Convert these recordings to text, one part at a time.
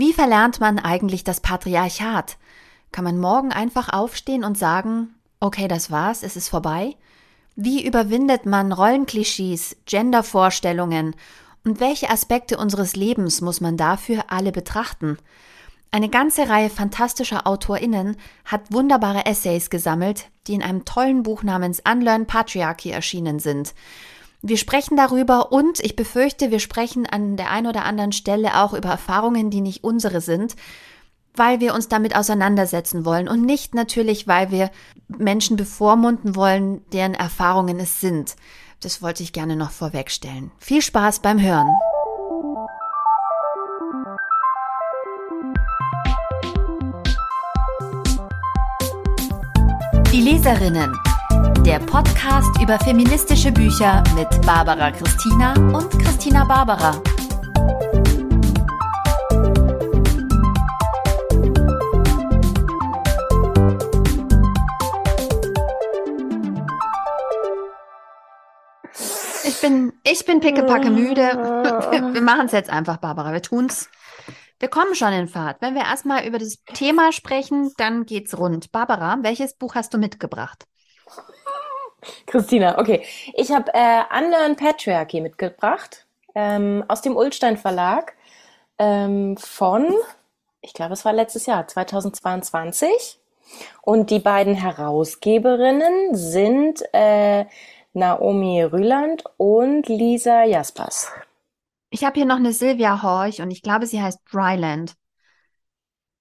Wie verlernt man eigentlich das Patriarchat? Kann man morgen einfach aufstehen und sagen, okay, das war's, es ist vorbei? Wie überwindet man Rollenklischees, Gendervorstellungen und welche Aspekte unseres Lebens muss man dafür alle betrachten? Eine ganze Reihe fantastischer AutorInnen hat wunderbare Essays gesammelt, die in einem tollen Buch namens Unlearn Patriarchy erschienen sind. Wir sprechen darüber und ich befürchte, wir sprechen an der einen oder anderen Stelle auch über Erfahrungen, die nicht unsere sind, weil wir uns damit auseinandersetzen wollen und nicht natürlich, weil wir Menschen bevormunden wollen, deren Erfahrungen es sind. Das wollte ich gerne noch vorwegstellen. Viel Spaß beim Hören. Die Leserinnen. Der Podcast über feministische Bücher mit Barbara Christina und Christina Barbara. Ich bin, ich bin pickepacke müde. Wir machen es jetzt einfach, Barbara. Wir tun's. Wir kommen schon in Fahrt. Wenn wir erstmal über das Thema sprechen, dann geht's rund. Barbara, welches Buch hast du mitgebracht? Christina, okay. Ich habe äh, Unlearn Patriarchy mitgebracht ähm, aus dem Ulstein Verlag ähm, von, ich glaube, es war letztes Jahr, 2022. Und die beiden Herausgeberinnen sind äh, Naomi Rüland und Lisa Jaspers. Ich habe hier noch eine Silvia Horch und ich glaube, sie heißt Ryland.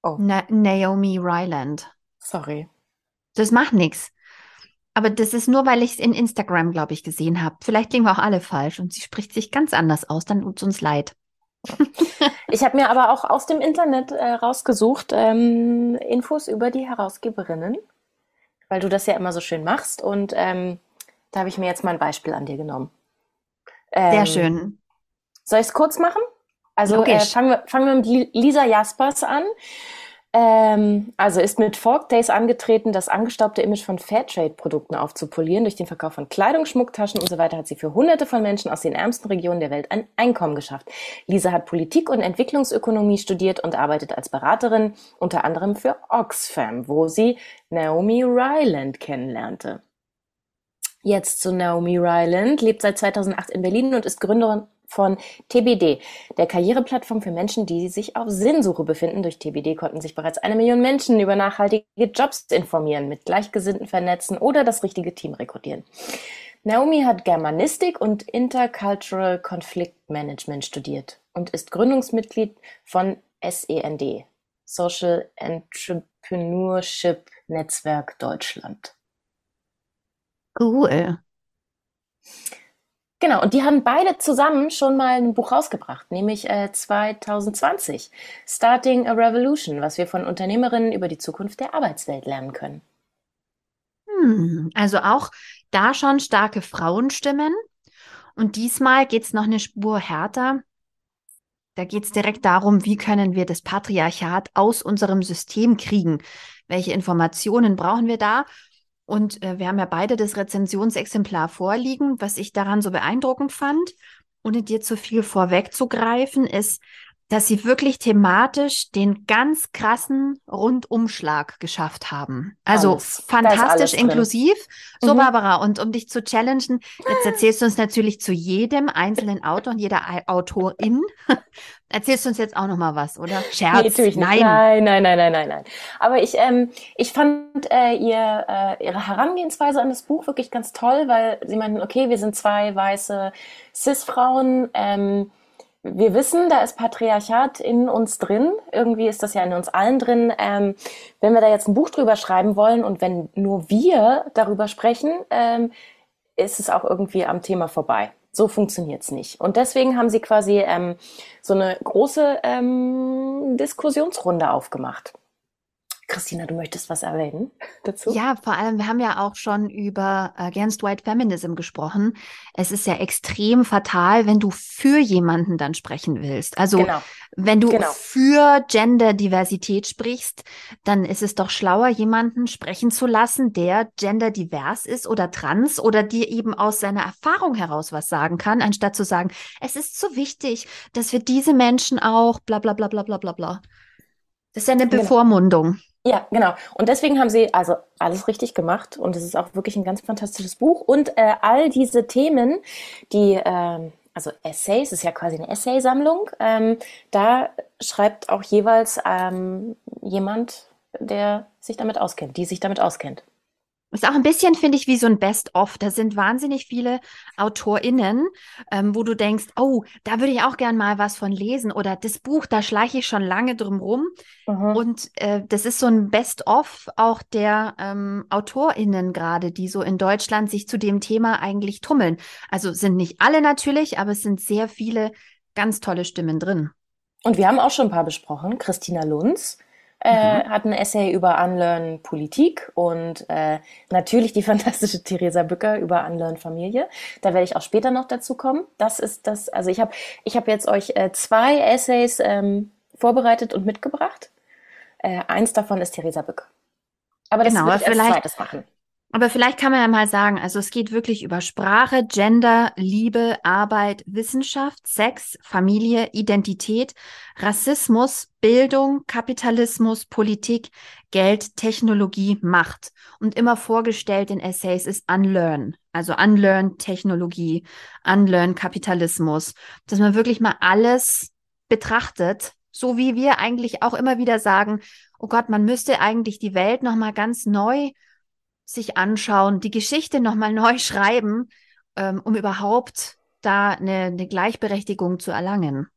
Oh. Na Naomi Ryland. Sorry. Das macht nichts. Aber das ist nur, weil ich es in Instagram, glaube ich, gesehen habe. Vielleicht liegen wir auch alle falsch und sie spricht sich ganz anders aus. Dann tut uns leid. ich habe mir aber auch aus dem Internet äh, rausgesucht ähm, Infos über die Herausgeberinnen, weil du das ja immer so schön machst. Und ähm, da habe ich mir jetzt mal ein Beispiel an dir genommen. Ähm, Sehr schön. Soll ich es kurz machen? Also äh, fangen, wir, fangen wir mit Lisa Jaspers an. Ähm, also ist mit Fork Days angetreten, das angestaubte Image von Fairtrade-Produkten aufzupolieren. Durch den Verkauf von Kleidung, Schmucktaschen und so weiter hat sie für hunderte von Menschen aus den ärmsten Regionen der Welt ein Einkommen geschafft. Lisa hat Politik und Entwicklungsökonomie studiert und arbeitet als Beraterin unter anderem für Oxfam, wo sie Naomi Ryland kennenlernte. Jetzt zu Naomi Ryland, lebt seit 2008 in Berlin und ist Gründerin von TBD, der Karriereplattform für Menschen, die sich auf Sinnsuche befinden. Durch TBD konnten sich bereits eine Million Menschen über nachhaltige Jobs informieren, mit Gleichgesinnten vernetzen oder das richtige Team rekrutieren. Naomi hat Germanistik und Intercultural Conflict Management studiert und ist Gründungsmitglied von SEND, Social Entrepreneurship Netzwerk Deutschland. Cool. Genau, und die haben beide zusammen schon mal ein Buch rausgebracht, nämlich äh, 2020, Starting a Revolution, was wir von Unternehmerinnen über die Zukunft der Arbeitswelt lernen können. Hm, also auch da schon starke Frauenstimmen. Und diesmal geht es noch eine Spur härter. Da geht es direkt darum, wie können wir das Patriarchat aus unserem System kriegen? Welche Informationen brauchen wir da? Und äh, wir haben ja beide das Rezensionsexemplar vorliegen. Was ich daran so beeindruckend fand, ohne dir zu viel vorwegzugreifen, ist, dass sie wirklich thematisch den ganz krassen Rundumschlag geschafft haben. Also alles. fantastisch inklusiv. So, mhm. Barbara, und um dich zu challengen, jetzt erzählst du uns natürlich zu jedem einzelnen Autor und jeder Autorin. erzählst du uns jetzt auch noch mal was, oder? Scherz? Nee, nein. nein, nein, nein, nein, nein, nein. Aber ich, ähm, ich fand äh, ihr, äh, ihre Herangehensweise an das Buch wirklich ganz toll, weil sie meinten, okay, wir sind zwei weiße Cis-Frauen, ähm, wir wissen, da ist Patriarchat in uns drin. Irgendwie ist das ja in uns allen drin. Ähm, wenn wir da jetzt ein Buch drüber schreiben wollen und wenn nur wir darüber sprechen, ähm, ist es auch irgendwie am Thema vorbei. So funktioniert's nicht. Und deswegen haben sie quasi ähm, so eine große ähm, Diskussionsrunde aufgemacht. Christina, du möchtest was erwähnen dazu? Ja, vor allem, wir haben ja auch schon über Against White Feminism gesprochen. Es ist ja extrem fatal, wenn du für jemanden dann sprechen willst. Also, genau. wenn du genau. für Genderdiversität sprichst, dann ist es doch schlauer, jemanden sprechen zu lassen, der genderdivers ist oder trans oder dir eben aus seiner Erfahrung heraus was sagen kann, anstatt zu sagen, es ist so wichtig, dass wir diese Menschen auch bla bla bla bla bla bla bla. Das ist ja eine genau. Bevormundung. Ja, genau. Und deswegen haben sie also alles richtig gemacht und es ist auch wirklich ein ganz fantastisches Buch. Und äh, all diese Themen, die, äh, also Essays, ist ja quasi eine Essaysammlung, ähm, da schreibt auch jeweils ähm, jemand, der sich damit auskennt, die sich damit auskennt. Ist auch ein bisschen, finde ich, wie so ein Best-of. Da sind wahnsinnig viele AutorInnen, ähm, wo du denkst, oh, da würde ich auch gern mal was von lesen. Oder das Buch, da schleiche ich schon lange drum rum. Mhm. Und äh, das ist so ein Best-of auch der ähm, AutorInnen gerade, die so in Deutschland sich zu dem Thema eigentlich tummeln. Also sind nicht alle natürlich, aber es sind sehr viele ganz tolle Stimmen drin. Und wir haben auch schon ein paar besprochen. Christina Lunz, äh, mhm. hat ein Essay über Unlearn Politik und äh, natürlich die fantastische Theresa Bücker über Unlearn Familie. Da werde ich auch später noch dazu kommen. Das ist das, also ich habe ich hab jetzt euch äh, zwei Essays ähm, vorbereitet und mitgebracht. Äh, eins davon ist Theresa Bücker. Aber das genau, wird ich als zweites machen. Aber vielleicht kann man ja mal sagen, also es geht wirklich über Sprache, Gender, Liebe, Arbeit, Wissenschaft, Sex, Familie, Identität, Rassismus, Bildung, Kapitalismus, Politik, Geld, Technologie, Macht. Und immer vorgestellt in Essays ist Unlearn, also Unlearn Technologie, Unlearn Kapitalismus, dass man wirklich mal alles betrachtet, so wie wir eigentlich auch immer wieder sagen, oh Gott, man müsste eigentlich die Welt noch mal ganz neu sich anschauen, die Geschichte nochmal neu schreiben, ähm, um überhaupt da eine, eine, Gleichberechtigung zu erlangen?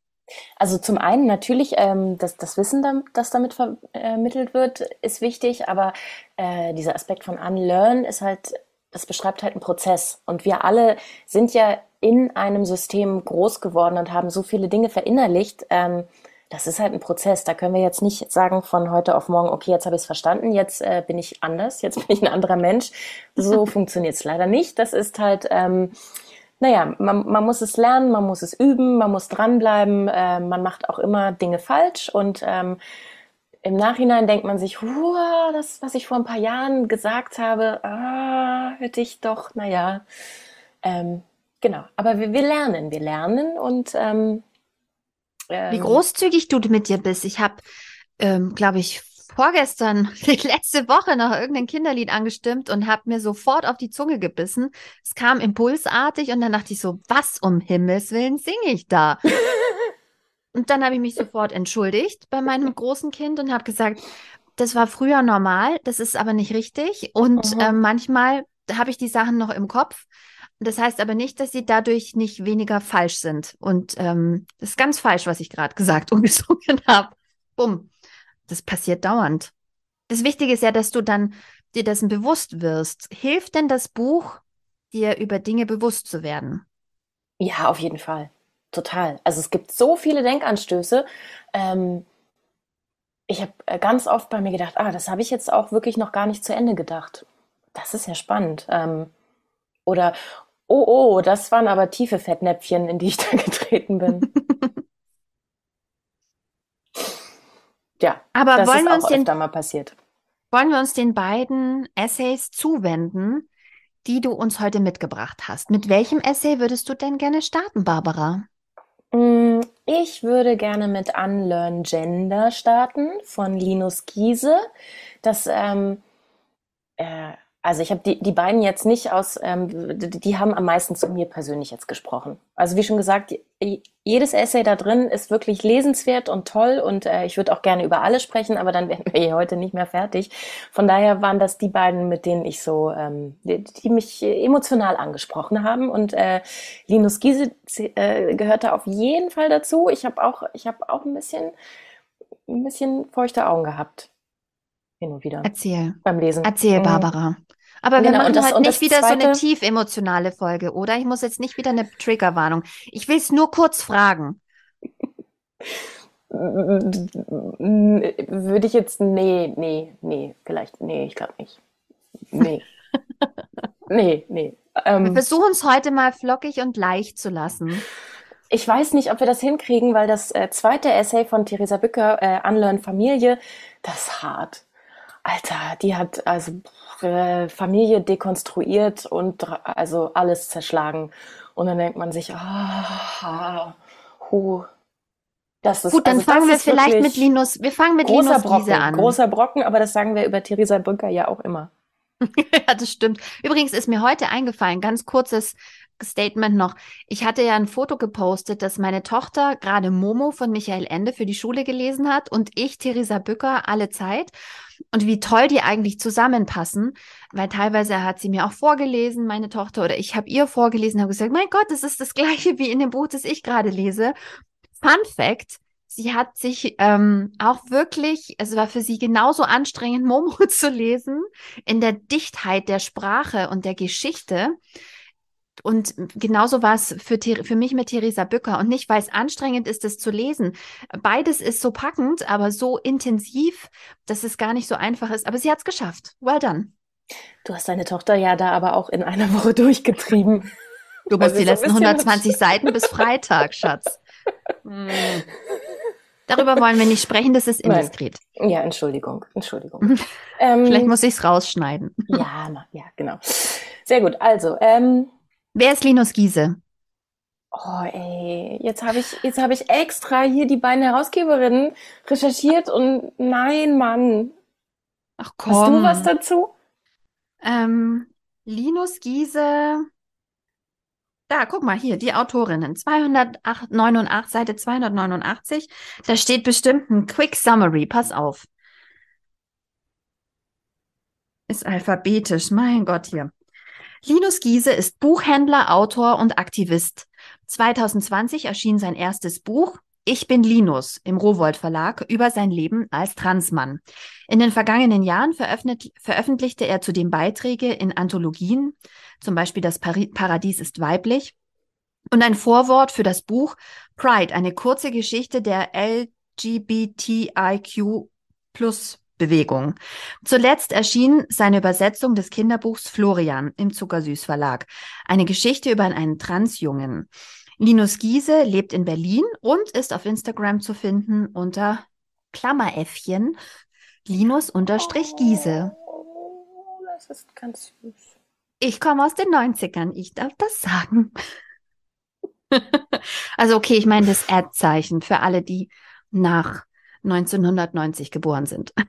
Also zum einen natürlich, ähm, das, das Wissen, das damit vermittelt wird, ist wichtig, aber äh, dieser Aspekt von Unlearn ist halt, das beschreibt halt einen Prozess. Und wir alle sind ja in einem System groß geworden und haben so viele Dinge verinnerlicht, ähm, das ist halt ein Prozess. Da können wir jetzt nicht sagen von heute auf morgen, okay, jetzt habe ich es verstanden, jetzt äh, bin ich anders, jetzt bin ich ein anderer Mensch. So funktioniert es leider nicht. Das ist halt, ähm, naja, man, man muss es lernen, man muss es üben, man muss dranbleiben, äh, man macht auch immer Dinge falsch und ähm, im Nachhinein denkt man sich, das, was ich vor ein paar Jahren gesagt habe, ah, hätte ich doch, naja, ähm, genau. Aber wir, wir lernen, wir lernen und ähm, wie ähm. großzügig du mit dir bist. Ich habe, ähm, glaube ich, vorgestern, letzte Woche noch irgendein Kinderlied angestimmt und habe mir sofort auf die Zunge gebissen. Es kam impulsartig und dann dachte ich so, was um Himmels Willen singe ich da? und dann habe ich mich sofort entschuldigt bei meinem großen Kind und habe gesagt, das war früher normal, das ist aber nicht richtig. Und mhm. äh, manchmal habe ich die Sachen noch im Kopf das heißt aber nicht, dass sie dadurch nicht weniger falsch sind. Und ähm, das ist ganz falsch, was ich gerade gesagt und gesungen habe. Bumm. Das passiert dauernd. Das Wichtige ist ja, dass du dann dir dessen bewusst wirst. Hilft denn das Buch, dir über Dinge bewusst zu werden? Ja, auf jeden Fall. Total. Also es gibt so viele Denkanstöße. Ähm, ich habe äh, ganz oft bei mir gedacht, ah, das habe ich jetzt auch wirklich noch gar nicht zu Ende gedacht. Das ist ja spannend. Ähm, oder, Oh, oh, das waren aber tiefe Fettnäpfchen, in die ich da getreten bin. ja, aber das wollen ist wir uns auch den, mal passiert. Wollen wir uns den beiden Essays zuwenden, die du uns heute mitgebracht hast? Mit welchem Essay würdest du denn gerne starten, Barbara? Mm, ich würde gerne mit Unlearn Gender starten von Linus Giese. Das ähm, äh, also ich habe die, die beiden jetzt nicht aus, ähm, die, die, haben am meisten zu mir persönlich jetzt gesprochen. Also wie schon gesagt, jedes Essay da drin ist wirklich lesenswert und toll und äh, ich würde auch gerne über alle sprechen, aber dann wären wir hier heute nicht mehr fertig. Von daher waren das die beiden, mit denen ich so, ähm, die, die mich emotional angesprochen haben und äh, Linus Giese äh, gehörte auf jeden Fall dazu. Ich habe auch, ich habe auch ein bisschen, ein bisschen feuchte Augen gehabt hin und wieder. Erzähl. Beim Lesen. Erzähl, mhm. Barbara. Aber wir genau, machen das, halt nicht wieder zweite... so eine tief emotionale Folge, oder? Ich muss jetzt nicht wieder eine Triggerwarnung. Ich will es nur kurz fragen. würde ich jetzt, nee, nee, nee, vielleicht, nee, ich glaube nicht. Nee. nee, nee. Ähm, wir versuchen es heute mal flockig und leicht zu lassen. Ich weiß nicht, ob wir das hinkriegen, weil das äh, zweite Essay von Theresa Bücker, äh, Unlearn Familie, das ist hart. Alter, die hat also äh, Familie dekonstruiert und also alles zerschlagen. Und dann denkt man sich, ah, oh, das ist, Gut, dann also fangen wir vielleicht mit Linus, wir fangen mit Linus Brocken, Giese an. Großer Brocken, aber das sagen wir über Theresa Brücker ja auch immer. ja, das stimmt. Übrigens ist mir heute eingefallen, ganz kurzes Statement noch. Ich hatte ja ein Foto gepostet, dass meine Tochter gerade Momo von Michael Ende für die Schule gelesen hat und ich Theresa Bücker alle Zeit. Und wie toll die eigentlich zusammenpassen, weil teilweise hat sie mir auch vorgelesen, meine Tochter, oder ich habe ihr vorgelesen, habe gesagt, mein Gott, das ist das gleiche wie in dem Buch, das ich gerade lese. Fun Fact, sie hat sich ähm, auch wirklich, es war für sie genauso anstrengend, Momo zu lesen, in der Dichtheit der Sprache und der Geschichte. Und genauso war es für, für mich mit Theresa Bücker. Und nicht, weil es anstrengend ist, das zu lesen. Beides ist so packend, aber so intensiv, dass es gar nicht so einfach ist. Aber sie hat es geschafft. Well done. Du hast deine Tochter ja da aber auch in einer Woche durchgetrieben. Du musst also die letzten 120 Seiten bis Freitag, Schatz. Hm. Darüber wollen wir nicht sprechen, das ist indiskret. Nein. Ja, Entschuldigung, Entschuldigung. ähm, Vielleicht muss ich es rausschneiden. Ja, na, ja, genau. Sehr gut. Also, ähm, wer ist Linus Giese? Oh, ey, jetzt habe ich, jetzt habe ich extra hier die beiden Herausgeberinnen recherchiert und nein, Mann. Ach komm. Hast du was dazu? Ähm, Linus Giese da, guck mal hier, die Autorinnen. 289, Seite 289. Da steht bestimmt ein Quick Summary. Pass auf. Ist alphabetisch. Mein Gott hier. Linus Giese ist Buchhändler, Autor und Aktivist. 2020 erschien sein erstes Buch Ich bin Linus im Rowold Verlag über sein Leben als Transmann. In den vergangenen Jahren veröffentlichte er zudem Beiträge in Anthologien, zum Beispiel Das Paradies ist weiblich, und ein Vorwort für das Buch Pride, eine kurze Geschichte der LGBTIQ Plus Bewegung. Zuletzt erschien seine Übersetzung des Kinderbuchs Florian im Zuckersüß Verlag. Eine Geschichte über einen Transjungen. Linus Giese lebt in Berlin und ist auf Instagram zu finden unter Klammeräffchen Linus-Giese. Oh, das ist ganz süß. Ich komme aus den 90ern, ich darf das sagen. also okay, ich meine das Ad-Zeichen für alle, die nach 1990 geboren sind.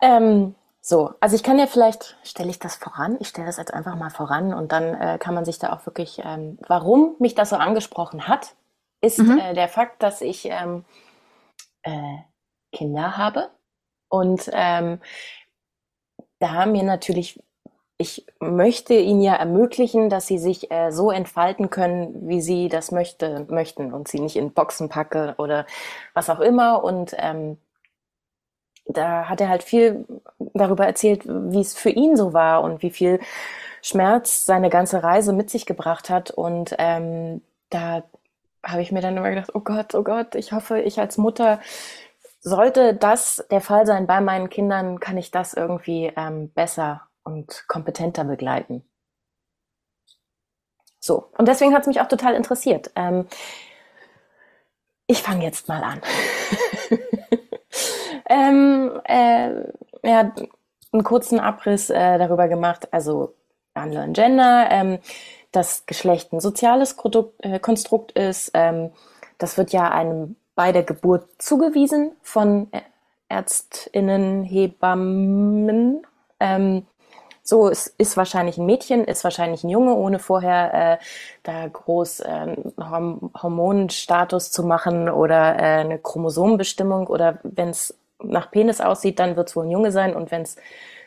ähm, so, also ich kann ja vielleicht, stelle ich das voran, ich stelle das jetzt einfach mal voran und dann äh, kann man sich da auch wirklich, ähm, warum mich das so angesprochen hat, ist mhm. äh, der Fakt, dass ich ähm, äh, Kinder habe und ähm, da mir natürlich, ich möchte ihnen ja ermöglichen, dass sie sich äh, so entfalten können, wie sie das möchte, möchten und sie nicht in Boxen packe oder was auch immer. Und ähm, da hat er halt viel darüber erzählt, wie es für ihn so war und wie viel Schmerz seine ganze Reise mit sich gebracht hat. Und ähm, da habe ich mir dann immer gedacht, oh Gott, oh Gott, ich hoffe, ich als Mutter sollte das der Fall sein bei meinen Kindern, kann ich das irgendwie ähm, besser und kompetenter begleiten. So, und deswegen hat es mich auch total interessiert. Ähm, ich fange jetzt mal an. ähm, äh, er hat einen kurzen Abriss äh, darüber gemacht, also Unlearn Gender, ähm, dass Geschlecht ein soziales Produkt, äh, Konstrukt ist. Ähm, das wird ja einem bei der Geburt zugewiesen von Ärztinnen, Hebammen. Ähm, so ist, ist wahrscheinlich ein Mädchen, ist wahrscheinlich ein Junge, ohne vorher äh, da groß äh, Hormonstatus zu machen oder äh, eine Chromosomenbestimmung oder wenn es nach Penis aussieht, dann wird es wohl ein Junge sein und wenn es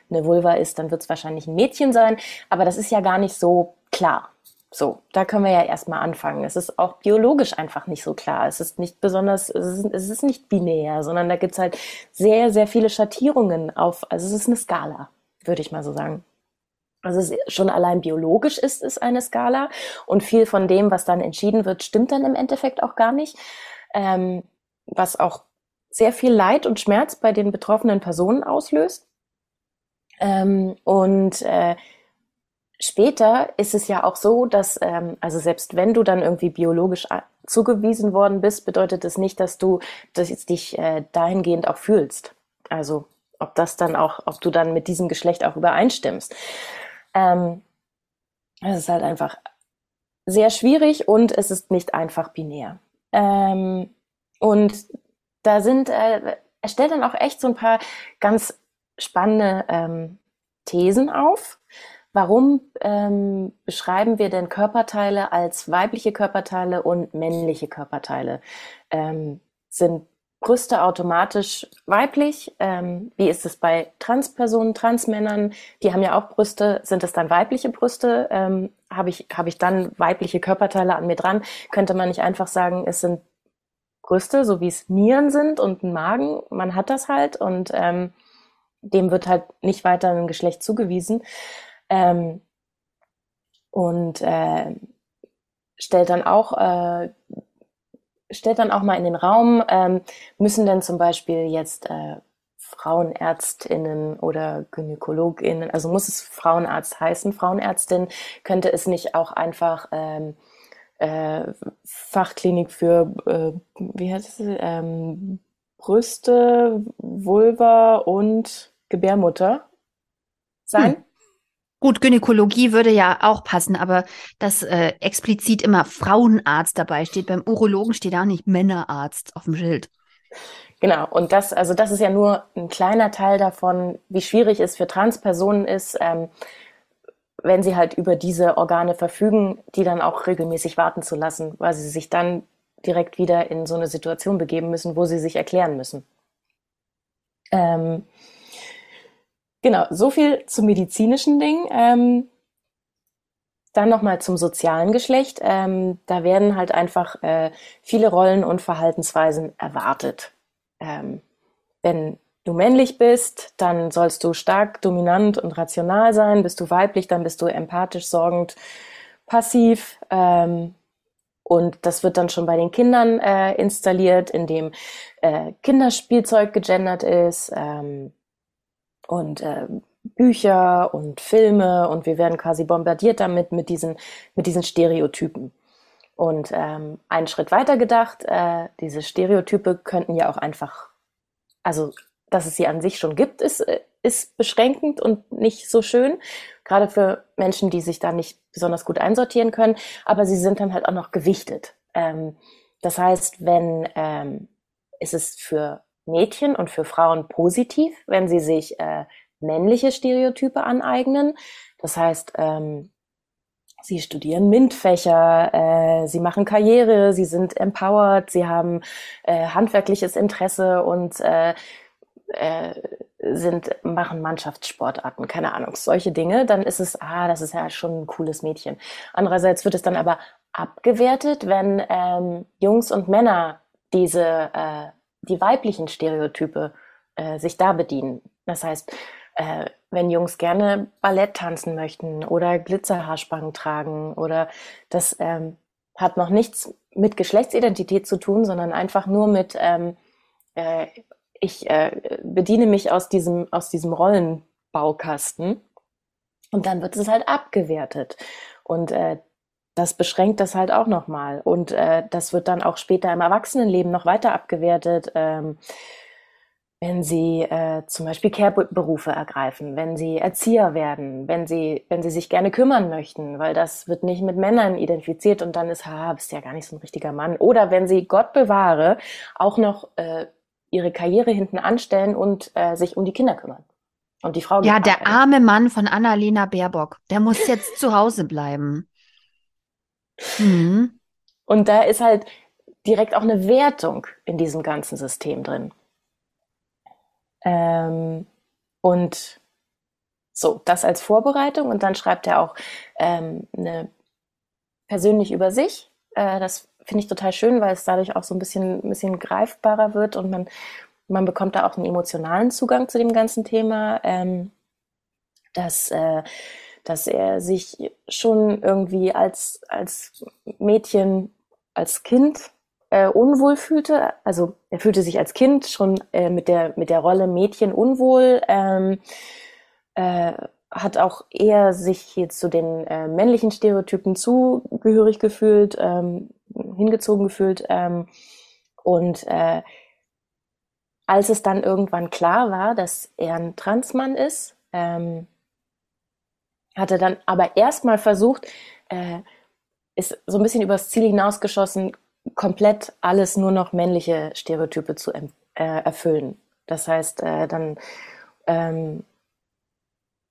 eine Vulva ist, dann wird es wahrscheinlich ein Mädchen sein. Aber das ist ja gar nicht so klar. So, da können wir ja erstmal anfangen. Es ist auch biologisch einfach nicht so klar. Es ist nicht besonders, es ist, es ist nicht binär, sondern da gibt's halt sehr, sehr viele Schattierungen auf, also es ist eine Skala, würde ich mal so sagen. Also es schon allein biologisch ist es eine Skala und viel von dem, was dann entschieden wird, stimmt dann im Endeffekt auch gar nicht, ähm, was auch sehr viel Leid und Schmerz bei den betroffenen Personen auslöst. Ähm, und äh, später ist es ja auch so, dass, ähm, also selbst wenn du dann irgendwie biologisch zugewiesen worden bist, bedeutet es das nicht, dass du dass dich äh, dahingehend auch fühlst. Also ob das dann auch, ob du dann mit diesem Geschlecht auch übereinstimmst. Ähm, es ist halt einfach sehr schwierig und es ist nicht einfach binär. Ähm, und da sind, äh, er stellt dann auch echt so ein paar ganz spannende ähm, Thesen auf. Warum ähm, beschreiben wir denn Körperteile als weibliche Körperteile und männliche Körperteile? Ähm, sind Brüste automatisch weiblich? Ähm, wie ist es bei Transpersonen, Transmännern? Die haben ja auch Brüste. Sind es dann weibliche Brüste? Ähm, Habe ich, hab ich dann weibliche Körperteile an mir dran? Könnte man nicht einfach sagen, es sind Brüste, so wie es Nieren sind und ein Magen? Man hat das halt und ähm, dem wird halt nicht weiter ein Geschlecht zugewiesen. Ähm, und äh, stellt dann auch äh, stellt dann auch mal in den Raum, ähm, müssen denn zum Beispiel jetzt äh, Frauenärztinnen oder Gynäkologinnen, also muss es Frauenarzt heißen, Frauenärztin, könnte es nicht auch einfach ähm, äh, Fachklinik für, äh, wie heißt es, ähm, Brüste, Vulva und Gebärmutter sein? Hm. Gut, Gynäkologie würde ja auch passen, aber dass äh, explizit immer Frauenarzt dabei steht. Beim Urologen steht auch nicht Männerarzt auf dem Schild. Genau, und das, also das ist ja nur ein kleiner Teil davon, wie schwierig es für Transpersonen ist, ähm, wenn sie halt über diese Organe verfügen, die dann auch regelmäßig warten zu lassen, weil sie sich dann direkt wieder in so eine Situation begeben müssen, wo sie sich erklären müssen. Ähm, Genau, so viel zum medizinischen Ding. Ähm, dann nochmal zum sozialen Geschlecht. Ähm, da werden halt einfach äh, viele Rollen und Verhaltensweisen erwartet. Ähm, wenn du männlich bist, dann sollst du stark, dominant und rational sein. Bist du weiblich, dann bist du empathisch, sorgend, passiv. Ähm, und das wird dann schon bei den Kindern äh, installiert, indem äh, Kinderspielzeug gegendert ist. Ähm, und äh, Bücher und Filme und wir werden quasi bombardiert damit mit diesen, mit diesen Stereotypen. Und ähm, einen Schritt weiter gedacht, äh, diese Stereotype könnten ja auch einfach, also dass es sie an sich schon gibt, ist, äh, ist beschränkend und nicht so schön, gerade für Menschen, die sich da nicht besonders gut einsortieren können, aber sie sind dann halt auch noch gewichtet. Ähm, das heißt, wenn ähm, ist es für Mädchen und für Frauen positiv, wenn sie sich äh, männliche Stereotype aneignen. Das heißt, ähm, sie studieren MINT-Fächer, äh, sie machen Karriere, sie sind empowered, sie haben äh, handwerkliches Interesse und äh, äh, sind, machen Mannschaftssportarten, keine Ahnung, solche Dinge, dann ist es, ah, das ist ja schon ein cooles Mädchen. Andererseits wird es dann aber abgewertet, wenn ähm, Jungs und Männer diese äh, die weiblichen Stereotype äh, sich da bedienen. Das heißt, äh, wenn Jungs gerne Ballett tanzen möchten oder Glitzerhaarspangen tragen oder das ähm, hat noch nichts mit Geschlechtsidentität zu tun, sondern einfach nur mit ähm, äh, ich äh, bediene mich aus diesem aus diesem Rollenbaukasten und dann wird es halt abgewertet und äh, das beschränkt das halt auch nochmal. Und äh, das wird dann auch später im Erwachsenenleben noch weiter abgewertet, ähm, wenn sie äh, zum Beispiel Care-Berufe ergreifen, wenn sie Erzieher werden, wenn sie, wenn sie sich gerne kümmern möchten, weil das wird nicht mit Männern identifiziert und dann ist, ha, bist ja gar nicht so ein richtiger Mann. Oder wenn sie, Gott bewahre, auch noch äh, ihre Karriere hinten anstellen und äh, sich um die Kinder kümmern. Und die Frau. Ja, der arme Mann von Annalena Baerbock, der muss jetzt zu Hause bleiben. Mhm. Und da ist halt direkt auch eine Wertung in diesem ganzen System drin. Ähm, und so, das als Vorbereitung. Und dann schreibt er auch ähm, eine persönlich über sich. Äh, das finde ich total schön, weil es dadurch auch so ein bisschen, ein bisschen greifbarer wird und man, man bekommt da auch einen emotionalen Zugang zu dem ganzen Thema. Ähm, dass äh, dass er sich schon irgendwie als, als Mädchen, als Kind äh, unwohl fühlte. Also er fühlte sich als Kind schon äh, mit, der, mit der Rolle Mädchen unwohl. Ähm, äh, hat auch eher sich jetzt zu den äh, männlichen Stereotypen zugehörig gefühlt, ähm, hingezogen gefühlt. Ähm, und äh, als es dann irgendwann klar war, dass er ein Transmann ist, ähm, hat er dann aber erstmal versucht, äh, ist so ein bisschen übers Ziel hinausgeschossen, komplett alles nur noch männliche Stereotype zu äh, erfüllen. Das heißt, äh, dann ähm,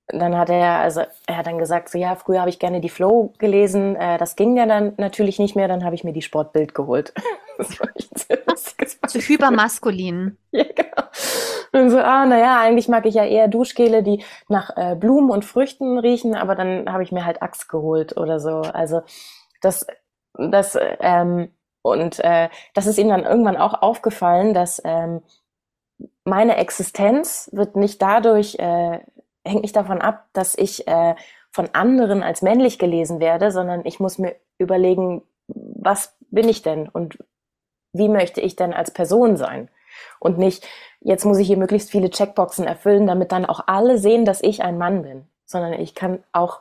dann hat er, also er hat dann gesagt, so ja, früher habe ich gerne die Flow gelesen, äh, das ging ja dann natürlich nicht mehr, dann habe ich mir die Sportbild geholt. das war echt Zu hypermaskulin. ja, genau. Und so, ah, naja, eigentlich mag ich ja eher Duschgele, die nach äh, Blumen und Früchten riechen, aber dann habe ich mir halt Axt geholt oder so. Also das, das, ähm, und äh, das ist ihm dann irgendwann auch aufgefallen, dass ähm, meine Existenz wird nicht dadurch äh, hängt nicht davon ab, dass ich äh, von anderen als männlich gelesen werde, sondern ich muss mir überlegen, was bin ich denn und wie möchte ich denn als Person sein? Und nicht, jetzt muss ich hier möglichst viele Checkboxen erfüllen, damit dann auch alle sehen, dass ich ein Mann bin, sondern ich kann auch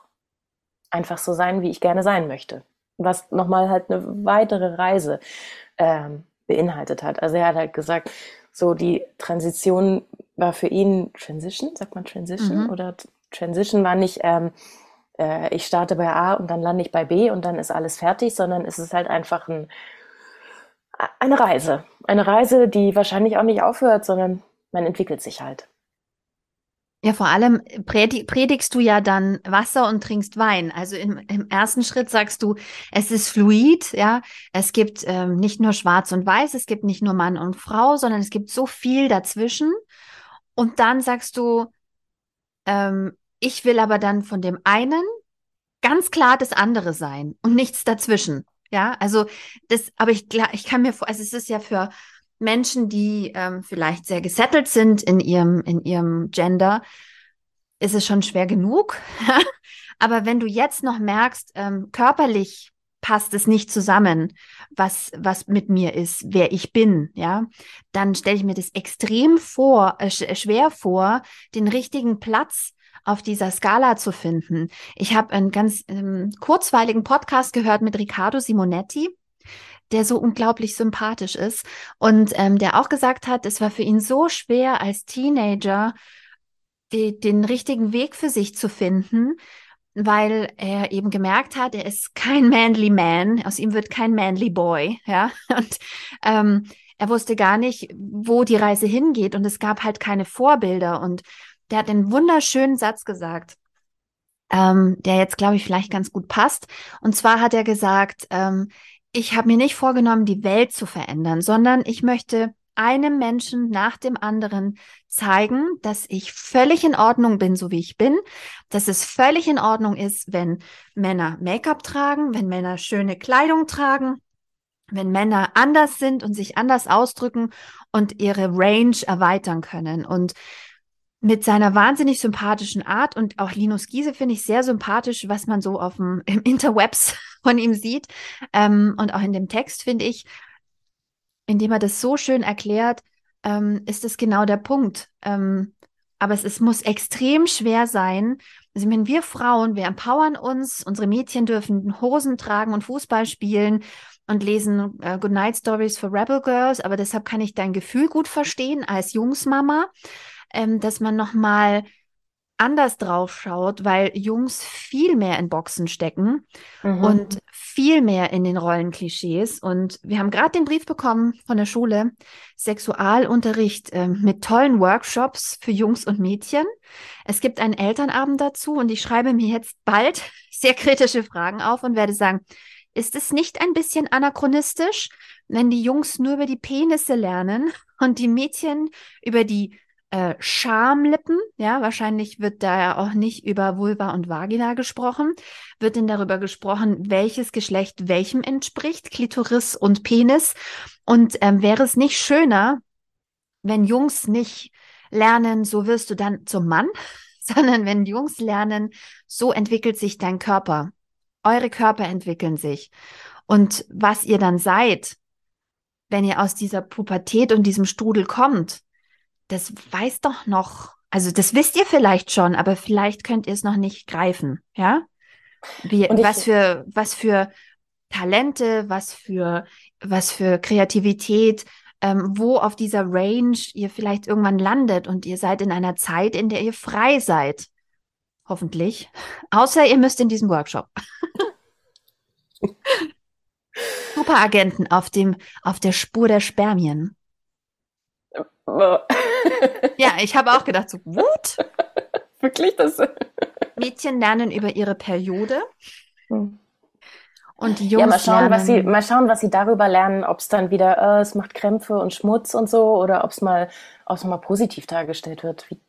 einfach so sein, wie ich gerne sein möchte. Was nochmal halt eine weitere Reise ähm, beinhaltet hat. Also er hat halt gesagt, so die Transition war für ihn Transition, sagt man Transition mhm. oder Transition war nicht, ähm, äh, ich starte bei A und dann lande ich bei B und dann ist alles fertig, sondern es ist halt einfach ein, eine Reise. Eine Reise, die wahrscheinlich auch nicht aufhört, sondern man entwickelt sich halt. Ja, vor allem predigst du ja dann Wasser und trinkst Wein. Also im, im ersten Schritt sagst du, es ist fluid, ja. Es gibt ähm, nicht nur Schwarz und Weiß, es gibt nicht nur Mann und Frau, sondern es gibt so viel dazwischen. Und dann sagst du, ähm, ich will aber dann von dem einen ganz klar das andere sein und nichts dazwischen. Ja, also das, aber ich, ich kann mir vor, also es ist ja für Menschen, die ähm, vielleicht sehr gesettelt sind in ihrem, in ihrem Gender, ist es schon schwer genug. aber wenn du jetzt noch merkst, ähm, körperlich passt es nicht zusammen, was, was mit mir ist, wer ich bin, ja, dann stelle ich mir das extrem vor, äh, schwer vor, den richtigen Platz auf dieser Skala zu finden. Ich habe einen ganz ähm, kurzweiligen Podcast gehört mit Riccardo Simonetti, der so unglaublich sympathisch ist und ähm, der auch gesagt hat, es war für ihn so schwer als Teenager, die, den richtigen Weg für sich zu finden, weil er eben gemerkt hat, er ist kein manly man, aus ihm wird kein manly boy, ja. Und ähm, er wusste gar nicht, wo die Reise hingeht und es gab halt keine Vorbilder. Und der hat einen wunderschönen Satz gesagt, ähm, der jetzt, glaube ich, vielleicht ganz gut passt. Und zwar hat er gesagt, ähm, ich habe mir nicht vorgenommen, die Welt zu verändern, sondern ich möchte einem Menschen nach dem anderen zeigen, dass ich völlig in Ordnung bin, so wie ich bin, dass es völlig in Ordnung ist, wenn Männer Make-up tragen, wenn Männer schöne Kleidung tragen, wenn Männer anders sind und sich anders ausdrücken und ihre Range erweitern können. Und mit seiner wahnsinnig sympathischen Art und auch Linus Giese finde ich sehr sympathisch, was man so auf dem im Interwebs von ihm sieht ähm, und auch in dem Text finde ich, indem er das so schön erklärt, ähm, ist es genau der Punkt. Ähm, aber es, es muss extrem schwer sein. Also, wenn wir Frauen, wir empowern uns, unsere Mädchen dürfen Hosen tragen und Fußball spielen und lesen äh, Goodnight Stories for Rebel Girls, aber deshalb kann ich dein Gefühl gut verstehen als Jungsmama, ähm, dass man nochmal anders drauf schaut, weil Jungs viel mehr in Boxen stecken mhm. und viel mehr in den Rollenklischees. Und wir haben gerade den Brief bekommen von der Schule, Sexualunterricht äh, mit tollen Workshops für Jungs und Mädchen. Es gibt einen Elternabend dazu und ich schreibe mir jetzt bald sehr kritische Fragen auf und werde sagen, ist es nicht ein bisschen anachronistisch, wenn die Jungs nur über die Penisse lernen und die Mädchen über die äh, Schamlippen, ja, wahrscheinlich wird da ja auch nicht über Vulva und Vagina gesprochen, wird denn darüber gesprochen, welches Geschlecht welchem entspricht, Klitoris und Penis. Und ähm, wäre es nicht schöner, wenn Jungs nicht lernen, so wirst du dann zum Mann, sondern wenn Jungs lernen, so entwickelt sich dein Körper. Eure Körper entwickeln sich. Und was ihr dann seid, wenn ihr aus dieser Pubertät und diesem Strudel kommt, das weiß doch noch, also das wisst ihr vielleicht schon, aber vielleicht könnt ihr es noch nicht greifen, ja? Wie, was für, was für Talente, was für, was für Kreativität, ähm, wo auf dieser Range ihr vielleicht irgendwann landet und ihr seid in einer Zeit, in der ihr frei seid. Hoffentlich. Außer ihr müsst in diesen Workshop. Superagenten auf dem, auf der Spur der Spermien. Ja, ich habe auch gedacht, so, what? Wirklich das? Mädchen lernen über ihre Periode. Hm. Und die Jungs ja, mal schauen, lernen, was sie, mal schauen, was sie darüber lernen, ob es dann wieder, äh, es macht Krämpfe und Schmutz und so, oder ob es mal auch nochmal positiv dargestellt wird. Wie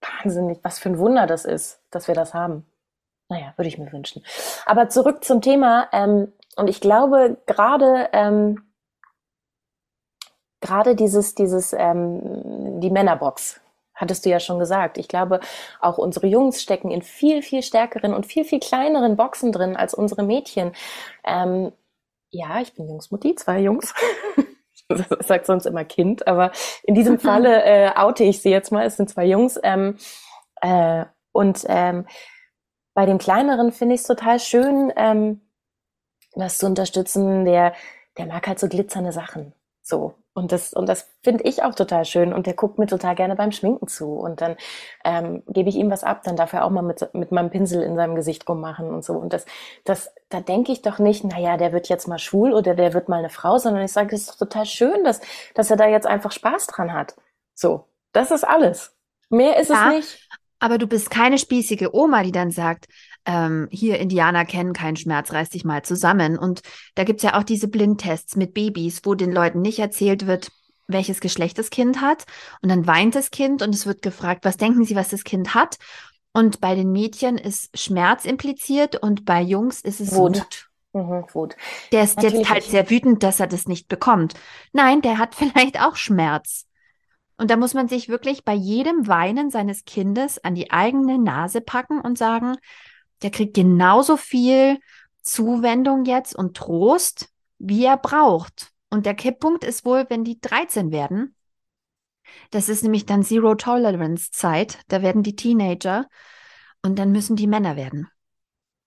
wahnsinnig, was für ein Wunder das ist, dass wir das haben. Naja, würde ich mir wünschen. Aber zurück zum Thema. Ähm, und ich glaube, gerade ähm, gerade dieses, dieses, ähm, die Männerbox, hattest du ja schon gesagt. Ich glaube, auch unsere Jungs stecken in viel, viel stärkeren und viel, viel kleineren Boxen drin als unsere Mädchen. Ähm, ja, ich bin Jungsmutti, zwei Jungs. das sagt sonst immer Kind, aber in diesem Falle äh, oute ich sie jetzt mal. Es sind zwei Jungs. Ähm, äh, und ähm, bei dem kleineren finde ich es total schön, ähm, was zu unterstützen. Der, der mag halt so glitzernde Sachen. So. Und das, und das finde ich auch total schön. Und der guckt mir total gerne beim Schminken zu. Und dann ähm, gebe ich ihm was ab, dann darf er auch mal mit, mit meinem Pinsel in seinem Gesicht rummachen und so. Und das, das, da denke ich doch nicht, naja, der wird jetzt mal schwul oder der wird mal eine Frau, sondern ich sage, es ist doch total schön, dass, dass er da jetzt einfach Spaß dran hat. So, das ist alles. Mehr ist ja, es nicht. Aber du bist keine spießige Oma, die dann sagt, ähm, hier Indianer kennen keinen Schmerz, reiß dich mal zusammen. Und da gibt's ja auch diese Blindtests mit Babys, wo den Leuten nicht erzählt wird, welches Geschlecht das Kind hat. Und dann weint das Kind und es wird gefragt, was denken Sie, was das Kind hat? Und bei den Mädchen ist Schmerz impliziert und bei Jungs ist es Wut. Wut. Mhm, Wut. Der ist Natürlich. jetzt halt sehr wütend, dass er das nicht bekommt. Nein, der hat vielleicht auch Schmerz. Und da muss man sich wirklich bei jedem Weinen seines Kindes an die eigene Nase packen und sagen, der kriegt genauso viel Zuwendung jetzt und Trost, wie er braucht. Und der Kipppunkt ist wohl, wenn die 13 werden. Das ist nämlich dann Zero Tolerance Zeit. Da werden die Teenager und dann müssen die Männer werden.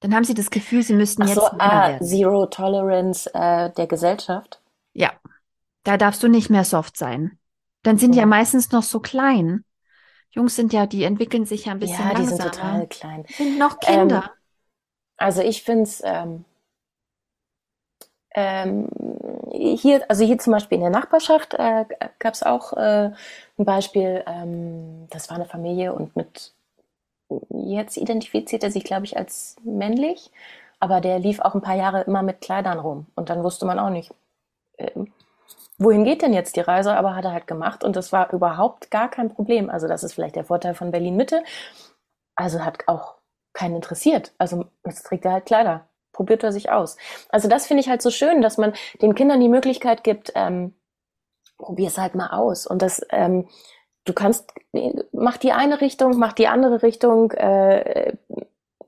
Dann haben sie das Gefühl, sie müssten Ach jetzt so, Männer ah, werden. Zero Tolerance äh, der Gesellschaft. Ja, da darfst du nicht mehr soft sein. Dann sind die ja meistens noch so klein. Jungs sind ja, die entwickeln sich ja ein bisschen ja, langsamer. Ja, die sind total klein. Sind noch Kinder. Ähm, also ich finde es ähm, ähm, hier, also hier zum Beispiel in der Nachbarschaft äh, gab es auch äh, ein Beispiel, ähm, das war eine Familie und mit jetzt identifiziert er sich, glaube ich, als männlich, aber der lief auch ein paar Jahre immer mit Kleidern rum und dann wusste man auch nicht, ähm, wohin geht denn jetzt die Reise, aber hat er halt gemacht und das war überhaupt gar kein Problem. Also das ist vielleicht der Vorteil von Berlin Mitte. Also hat auch keinen interessiert. Also jetzt trägt er halt Kleider, probiert er sich aus. Also das finde ich halt so schön, dass man den Kindern die Möglichkeit gibt, ähm, probier es halt mal aus und das ähm, du kannst, mach die eine Richtung, mach die andere Richtung, äh,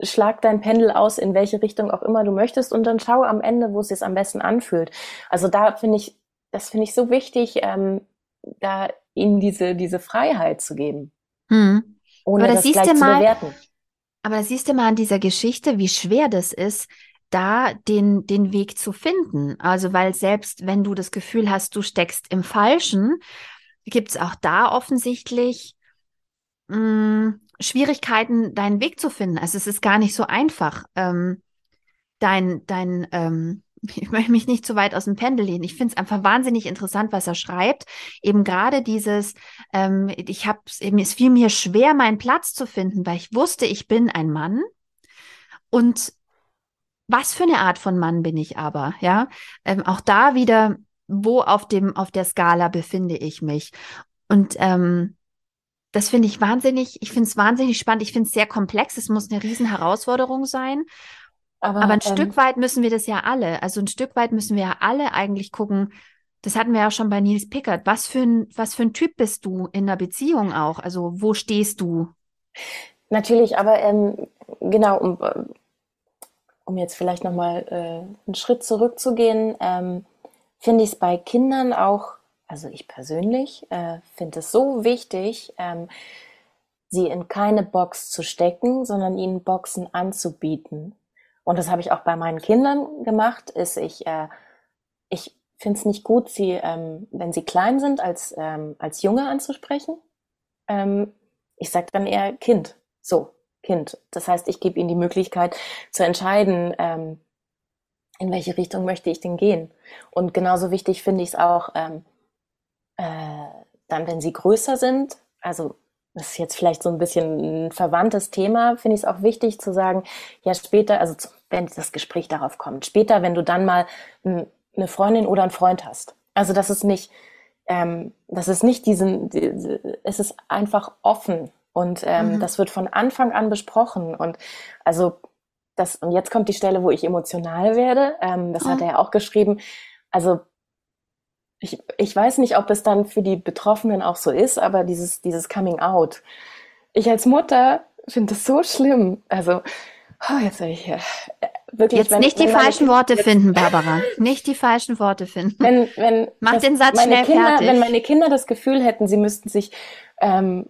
schlag dein Pendel aus, in welche Richtung auch immer du möchtest und dann schau am Ende, wo es sich am besten anfühlt. Also da finde ich, das finde ich so wichtig, ähm, da ihnen diese, diese Freiheit zu geben. Hm. Ohne aber das, das gleich mal, zu bewerten. Aber da siehst du mal an dieser Geschichte, wie schwer das ist, da den, den Weg zu finden. Also, weil selbst wenn du das Gefühl hast, du steckst im Falschen, gibt es auch da offensichtlich mh, hm, Schwierigkeiten, deinen Weg zu finden. Also es ist gar nicht so einfach, ähm, dein, dein ähm, ich möchte mich nicht zu weit aus dem Pendel lehnen. Ich finde es einfach wahnsinnig interessant, was er schreibt. Eben gerade dieses, ähm, ich habe, es fiel mir schwer, meinen Platz zu finden, weil ich wusste, ich bin ein Mann. Und was für eine Art von Mann bin ich aber, ja? Ähm, auch da wieder, wo auf dem, auf der Skala befinde ich mich? Und ähm, das finde ich wahnsinnig, ich finde es wahnsinnig spannend, ich finde es sehr komplex, es muss eine Riesenherausforderung sein. Aber, Aber ein ähm, Stück weit müssen wir das ja alle. Also ein Stück weit müssen wir ja alle eigentlich gucken. Das hatten wir ja schon bei Nils Pickert. Was für ein, was für ein Typ bist du in einer Beziehung auch? Also wo stehst du? Natürlich, aber ähm, genau, um, um jetzt vielleicht nochmal äh, einen Schritt zurückzugehen, ähm, finde ich es bei Kindern auch, also ich persönlich äh, finde es so wichtig, ähm, sie in keine Box zu stecken, sondern ihnen Boxen anzubieten. Und das habe ich auch bei meinen Kindern gemacht, ist ich, äh, ich finde es nicht gut, sie, ähm, wenn sie klein sind, als, ähm, als Junge anzusprechen. Ähm, ich sage dann eher Kind. So, Kind. Das heißt, ich gebe ihnen die Möglichkeit zu entscheiden, ähm, in welche Richtung möchte ich denn gehen. Und genauso wichtig finde ich es auch, ähm, äh, dann, wenn sie größer sind, also das ist jetzt vielleicht so ein bisschen ein verwandtes Thema, finde ich es auch wichtig zu sagen, ja später, also wenn das Gespräch darauf kommt, später, wenn du dann mal eine Freundin oder einen Freund hast. Also das ist nicht, ähm, das ist nicht diesen, es ist einfach offen und ähm, mhm. das wird von Anfang an besprochen und also das und jetzt kommt die Stelle, wo ich emotional werde. Ähm, das oh. hat er ja auch geschrieben. Also ich, ich weiß nicht, ob es dann für die Betroffenen auch so ist, aber dieses, dieses Coming Out. Ich als Mutter finde es so schlimm. Also, oh, jetzt habe ich hier. Äh, wirklich, jetzt wenn, nicht die falschen Kinder, Worte finden, Barbara. Nicht die falschen Worte finden. Wenn, wenn Mach das, den Satz schnell Kinder, fertig. Wenn meine Kinder das Gefühl hätten, sie müssten sich ähm,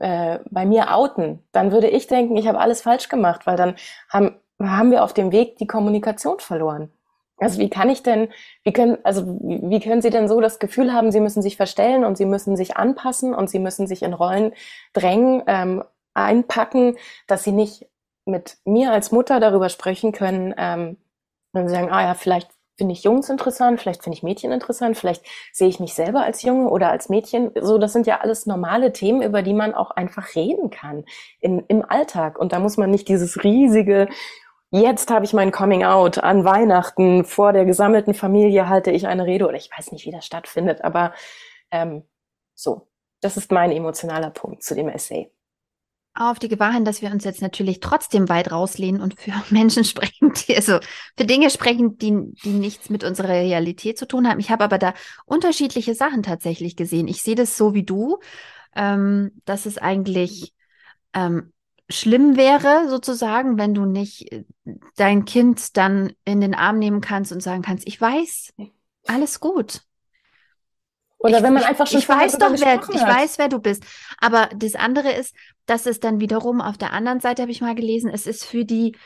äh, bei mir outen, dann würde ich denken, ich habe alles falsch gemacht, weil dann haben, haben wir auf dem Weg die Kommunikation verloren. Also wie kann ich denn, wie können, also wie können Sie denn so das Gefühl haben, Sie müssen sich verstellen und Sie müssen sich anpassen und Sie müssen sich in Rollen drängen, ähm, einpacken, dass Sie nicht mit mir als Mutter darüber sprechen können, ähm, Sie sagen, ah ja, vielleicht finde ich Jungs interessant, vielleicht finde ich Mädchen interessant, vielleicht sehe ich mich selber als Junge oder als Mädchen. So, das sind ja alles normale Themen, über die man auch einfach reden kann in, im Alltag. Und da muss man nicht dieses riesige jetzt habe ich mein Coming Out an Weihnachten vor der gesammelten Familie halte ich eine Rede oder ich weiß nicht, wie das stattfindet, aber ähm, so, das ist mein emotionaler Punkt zu dem Essay. Auf die Gewahr hin, dass wir uns jetzt natürlich trotzdem weit rauslehnen und für Menschen sprechen, die, also für Dinge sprechen, die, die nichts mit unserer Realität zu tun haben. Ich habe aber da unterschiedliche Sachen tatsächlich gesehen. Ich sehe das so wie du, ähm, dass es eigentlich ähm, schlimm wäre, sozusagen, wenn du nicht äh, dein Kind dann in den Arm nehmen kannst und sagen kannst, ich weiß, alles gut. Oder ich, wenn man einfach schon ich weiß doch, wer, ich weiß, wer du bist. Aber das andere ist, dass es dann wiederum auf der anderen Seite habe ich mal gelesen, es ist für die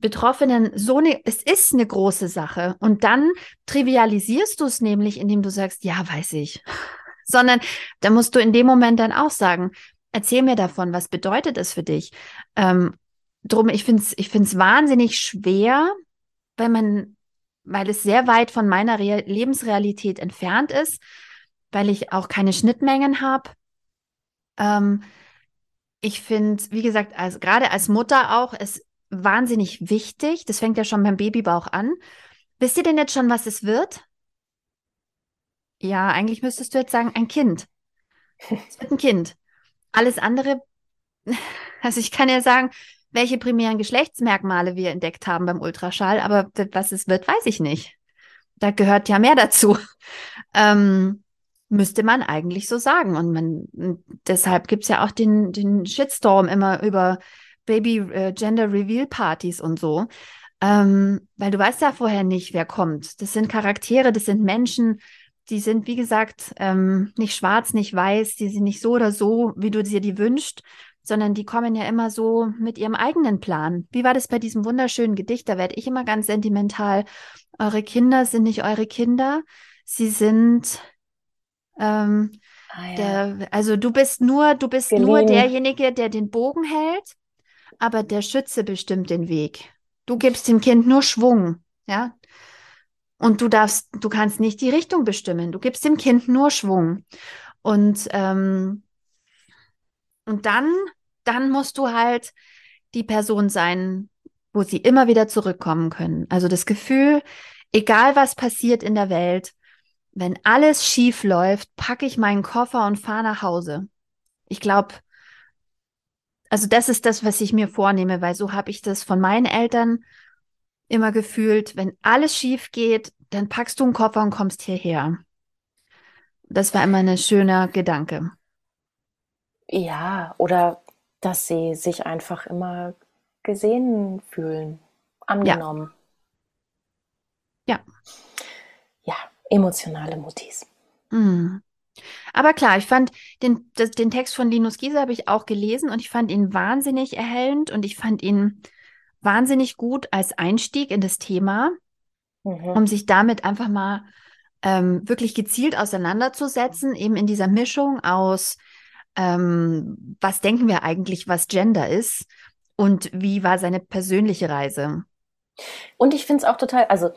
Betroffenen so eine, es ist eine große Sache. Und dann trivialisierst du es nämlich, indem du sagst, ja, weiß ich. Sondern da musst du in dem Moment dann auch sagen, Erzähl mir davon, was bedeutet es für dich? Ähm, drum, ich finde es ich find's wahnsinnig schwer, weil man, weil es sehr weit von meiner Re Lebensrealität entfernt ist, weil ich auch keine Schnittmengen habe. Ähm, ich finde, wie gesagt, als, gerade als Mutter auch, es wahnsinnig wichtig. Das fängt ja schon beim Babybauch an. Wisst ihr denn jetzt schon, was es wird? Ja, eigentlich müsstest du jetzt sagen, ein Kind. Es wird ein Kind. Alles andere, also ich kann ja sagen, welche primären Geschlechtsmerkmale wir entdeckt haben beim Ultraschall, aber was es wird, weiß ich nicht. Da gehört ja mehr dazu. Ähm, müsste man eigentlich so sagen. Und man, deshalb gibt's ja auch den, den Shitstorm immer über Baby äh, Gender Reveal Partys und so. Ähm, weil du weißt ja vorher nicht, wer kommt. Das sind Charaktere, das sind Menschen, die sind, wie gesagt, ähm, nicht schwarz, nicht weiß, die sind nicht so oder so, wie du dir die wünschst, sondern die kommen ja immer so mit ihrem eigenen Plan. Wie war das bei diesem wunderschönen Gedicht? Da werde ich immer ganz sentimental. Eure Kinder sind nicht eure Kinder, sie sind ähm, ah, ja. der, also du bist nur, du bist Gelegen. nur derjenige, der den Bogen hält, aber der Schütze bestimmt den Weg. Du gibst dem Kind nur Schwung, ja. Und du darfst, du kannst nicht die Richtung bestimmen. Du gibst dem Kind nur Schwung. Und, ähm, und dann, dann musst du halt die Person sein, wo sie immer wieder zurückkommen können. Also das Gefühl, egal was passiert in der Welt, wenn alles schief läuft, packe ich meinen Koffer und fahre nach Hause. Ich glaube, also das ist das, was ich mir vornehme, weil so habe ich das von meinen Eltern immer gefühlt, wenn alles schief geht, dann packst du einen Koffer und kommst hierher. Das war immer ein schöner Gedanke. Ja, oder dass sie sich einfach immer gesehen fühlen, angenommen. Ja. Ja, emotionale Mutis. Mhm. Aber klar, ich fand den, das, den Text von Linus Giese habe ich auch gelesen und ich fand ihn wahnsinnig erhellend und ich fand ihn wahnsinnig gut als Einstieg in das Thema, mhm. um sich damit einfach mal ähm, wirklich gezielt auseinanderzusetzen, eben in dieser Mischung aus, ähm, was denken wir eigentlich, was Gender ist und wie war seine persönliche Reise. Und ich finde es auch total, also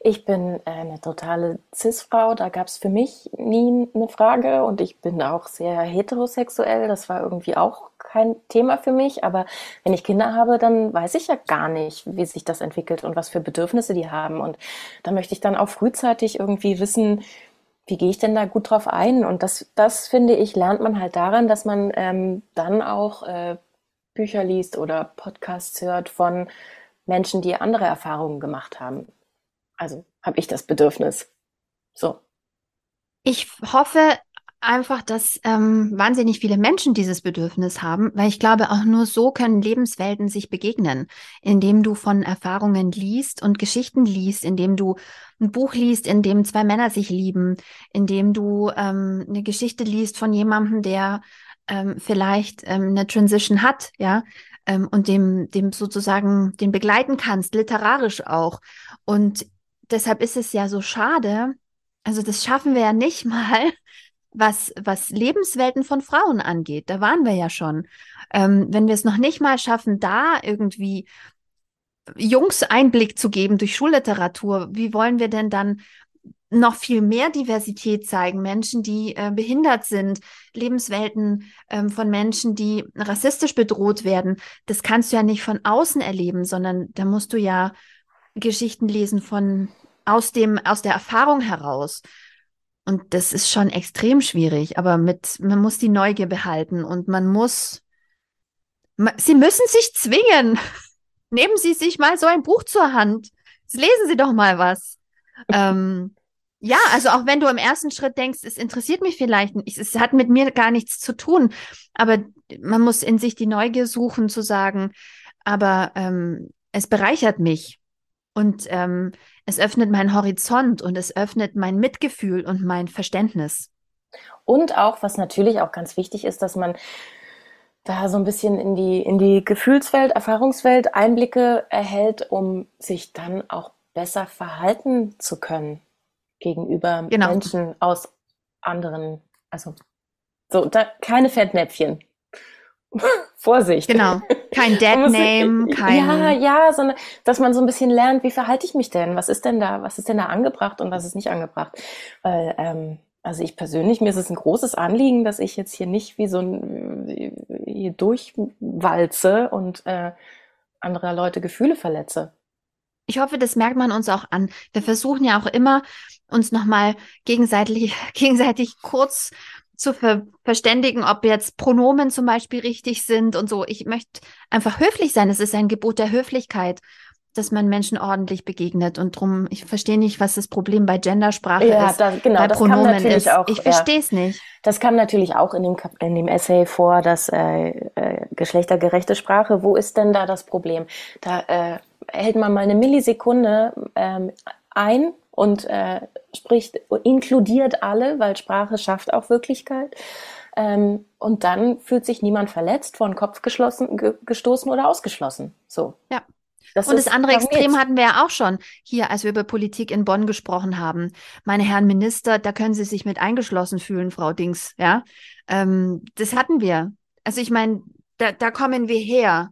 ich bin eine totale Cis-Frau, da gab es für mich nie eine Frage. Und ich bin auch sehr heterosexuell, das war irgendwie auch kein Thema für mich, aber wenn ich Kinder habe, dann weiß ich ja gar nicht, wie sich das entwickelt und was für Bedürfnisse die haben. Und da möchte ich dann auch frühzeitig irgendwie wissen, wie gehe ich denn da gut drauf ein? Und das, das finde ich, lernt man halt daran, dass man ähm, dann auch äh, Bücher liest oder Podcasts hört von Menschen, die andere Erfahrungen gemacht haben also habe ich das Bedürfnis. So. Ich hoffe einfach, dass ähm, wahnsinnig viele Menschen dieses Bedürfnis haben, weil ich glaube, auch nur so können Lebenswelten sich begegnen, indem du von Erfahrungen liest und Geschichten liest, indem du ein Buch liest, in dem zwei Männer sich lieben, indem du ähm, eine Geschichte liest von jemandem, der ähm, vielleicht ähm, eine Transition hat, ja, ähm, und dem, dem sozusagen den begleiten kannst, literarisch auch. Und deshalb ist es ja so schade. Also das schaffen wir ja nicht mal, was, was Lebenswelten von Frauen angeht. Da waren wir ja schon. Ähm, wenn wir es noch nicht mal schaffen, da irgendwie Jungs Einblick zu geben durch Schulliteratur, wie wollen wir denn dann noch viel mehr Diversität zeigen, Menschen, die äh, behindert sind, Lebenswelten ähm, von Menschen, die rassistisch bedroht werden. Das kannst du ja nicht von außen erleben, sondern da musst du ja Geschichten lesen von aus dem aus der Erfahrung heraus. Und das ist schon extrem schwierig, aber mit man muss die Neugier behalten und man muss man, Sie müssen sich zwingen. Nehmen Sie sich mal so ein Buch zur Hand. Lesen Sie doch mal was. ähm, ja, also auch wenn du im ersten Schritt denkst, es interessiert mich vielleicht, nicht, es hat mit mir gar nichts zu tun, aber man muss in sich die Neugier suchen zu sagen, aber ähm, es bereichert mich. Und ähm, es öffnet meinen Horizont und es öffnet mein Mitgefühl und mein Verständnis. Und auch, was natürlich auch ganz wichtig ist, dass man da so ein bisschen in die, in die Gefühlswelt, Erfahrungswelt Einblicke erhält, um sich dann auch besser verhalten zu können gegenüber genau. Menschen aus anderen, also so, da keine Fettnäpfchen. Vorsicht. Genau. Kein Deadname, kein. Ja, ja, sondern, dass man so ein bisschen lernt, wie verhalte ich mich denn? Was ist denn da, was ist denn da angebracht und was ist nicht angebracht? Weil, ähm, also ich persönlich, mir ist es ein großes Anliegen, dass ich jetzt hier nicht wie so ein, hier durchwalze und äh, anderer Leute Gefühle verletze. Ich hoffe, das merkt man uns auch an. Wir versuchen ja auch immer, uns nochmal gegenseitig, gegenseitig kurz zu ver verständigen, ob jetzt Pronomen zum Beispiel richtig sind und so. Ich möchte einfach höflich sein. Es ist ein Gebot der Höflichkeit, dass man Menschen ordentlich begegnet. Und drum, ich verstehe nicht, was das Problem bei Gendersprache ja, ist. Das, genau, bei das Pronomen kam natürlich ist. auch. Ich verstehe es ja. nicht. Das kam natürlich auch in dem, in dem Essay vor, dass äh, äh, geschlechtergerechte Sprache, wo ist denn da das Problem? Da äh, hält man mal eine Millisekunde ähm, ein und äh, spricht, inkludiert alle, weil Sprache schafft auch Wirklichkeit. Ähm, und dann fühlt sich niemand verletzt, vor den Kopf geschlossen, ge gestoßen oder ausgeschlossen. So. Ja. Das und das andere Extrem hatten wir ja auch schon hier, als wir über Politik in Bonn gesprochen haben. Meine Herren Minister, da können Sie sich mit eingeschlossen fühlen, Frau Dings. Ja, ähm, das hatten wir. Also ich meine, da, da kommen wir her.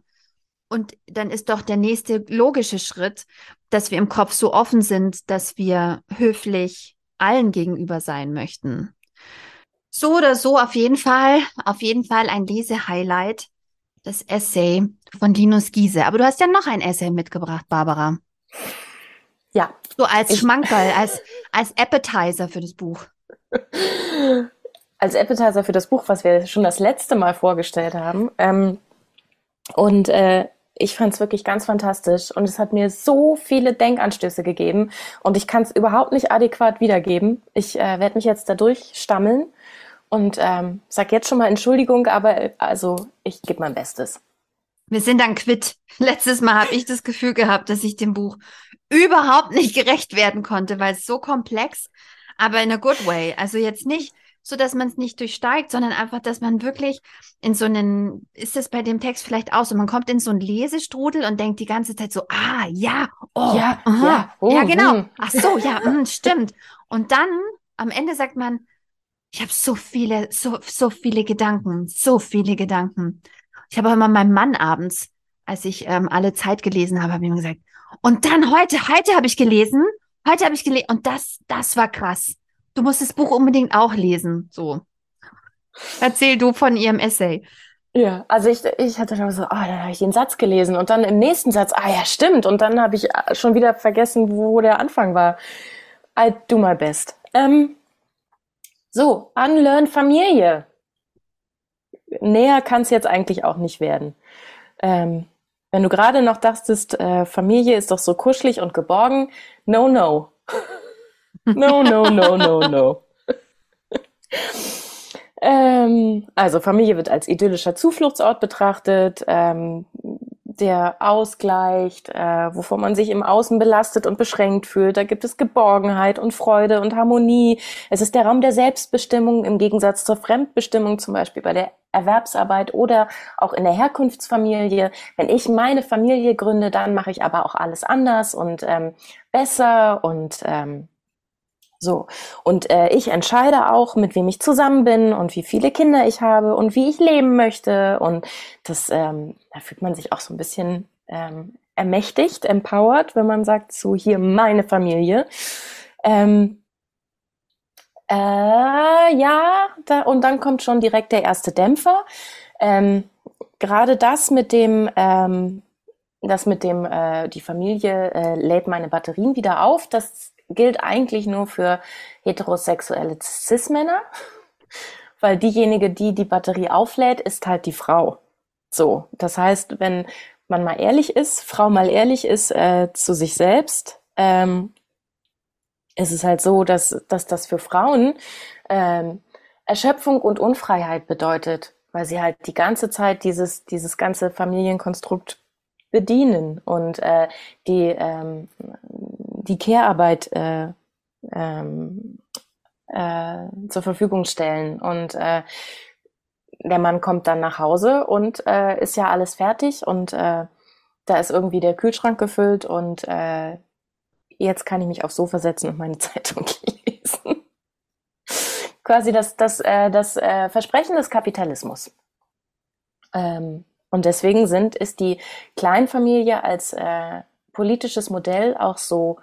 Und dann ist doch der nächste logische Schritt, dass wir im Kopf so offen sind, dass wir höflich allen gegenüber sein möchten. So oder so auf jeden Fall, auf jeden Fall ein Lesehighlight, das Essay von Linus Giese. Aber du hast ja noch ein Essay mitgebracht, Barbara. Ja. So als ich Schmankerl, als, als Appetizer für das Buch. Als Appetizer für das Buch, was wir schon das letzte Mal vorgestellt haben. Ähm, und äh, ich fand es wirklich ganz fantastisch und es hat mir so viele Denkanstöße gegeben und ich kann es überhaupt nicht adäquat wiedergeben. Ich äh, werde mich jetzt da durchstammeln Und ähm, sag jetzt schon mal Entschuldigung, aber also ich gebe mein Bestes. Wir sind dann quitt. Letztes Mal habe ich das Gefühl gehabt, dass ich dem Buch überhaupt nicht gerecht werden konnte, weil es so komplex, aber in a good way. Also jetzt nicht so, dass man es nicht durchsteigt, sondern einfach, dass man wirklich in so einen, ist es bei dem Text vielleicht auch so, man kommt in so einen Lesestrudel und denkt die ganze Zeit so, ah, ja, oh, ja, aha, ja, oh, ja, genau, hm. ach so, ja, mh, stimmt. Und dann am Ende sagt man, ich habe so viele, so, so viele Gedanken, so viele Gedanken. Ich habe immer meinem Mann abends, als ich ähm, alle Zeit gelesen habe, habe ich ihm gesagt, und dann heute, heute habe ich gelesen, heute habe ich gelesen, und das, das war krass. Du musst das Buch unbedingt auch lesen. So. Erzähl du von ihrem Essay. Ja, also ich, ich hatte dann so, ah, oh, dann habe ich den Satz gelesen und dann im nächsten Satz, ah ja, stimmt. Und dann habe ich äh, schon wieder vergessen, wo der Anfang war. I do my best. Ähm, so, Unlearn Familie näher kann es jetzt eigentlich auch nicht werden. Ähm, wenn du gerade noch dachtest, äh, Familie ist doch so kuschelig und geborgen, no, no. no, no, no, no, no. ähm, also Familie wird als idyllischer Zufluchtsort betrachtet. Ähm, der ausgleicht, äh, wovon man sich im Außen belastet und beschränkt fühlt. Da gibt es Geborgenheit und Freude und Harmonie. Es ist der Raum der Selbstbestimmung im Gegensatz zur Fremdbestimmung, zum Beispiel bei der Erwerbsarbeit oder auch in der Herkunftsfamilie. Wenn ich meine Familie gründe, dann mache ich aber auch alles anders und ähm, besser und ähm, so. Und äh, ich entscheide auch, mit wem ich zusammen bin und wie viele Kinder ich habe und wie ich leben möchte. Und das, ähm, da fühlt man sich auch so ein bisschen ähm, ermächtigt, empowered, wenn man sagt, so hier meine Familie. Ähm, äh, ja, da, und dann kommt schon direkt der erste Dämpfer. Ähm, Gerade das mit dem, ähm, das mit dem, äh, die Familie äh, lädt meine Batterien wieder auf, das gilt eigentlich nur für heterosexuelle Cis-Männer, weil diejenige, die die Batterie auflädt, ist halt die Frau. So, das heißt, wenn man mal ehrlich ist, Frau mal ehrlich ist äh, zu sich selbst, ähm, ist es halt so, dass, dass das für Frauen ähm, Erschöpfung und Unfreiheit bedeutet, weil sie halt die ganze Zeit dieses, dieses ganze Familienkonstrukt bedienen und äh, die, ähm, die Care-Arbeit äh, ähm, äh, zur Verfügung stellen. Und äh, der Mann kommt dann nach Hause und äh, ist ja alles fertig und äh, da ist irgendwie der Kühlschrank gefüllt und äh, jetzt kann ich mich aufs Sofa setzen und meine Zeitung lesen. Quasi das, das, äh, das äh, Versprechen des Kapitalismus. Ähm, und deswegen sind, ist die Kleinfamilie als äh, politisches Modell auch so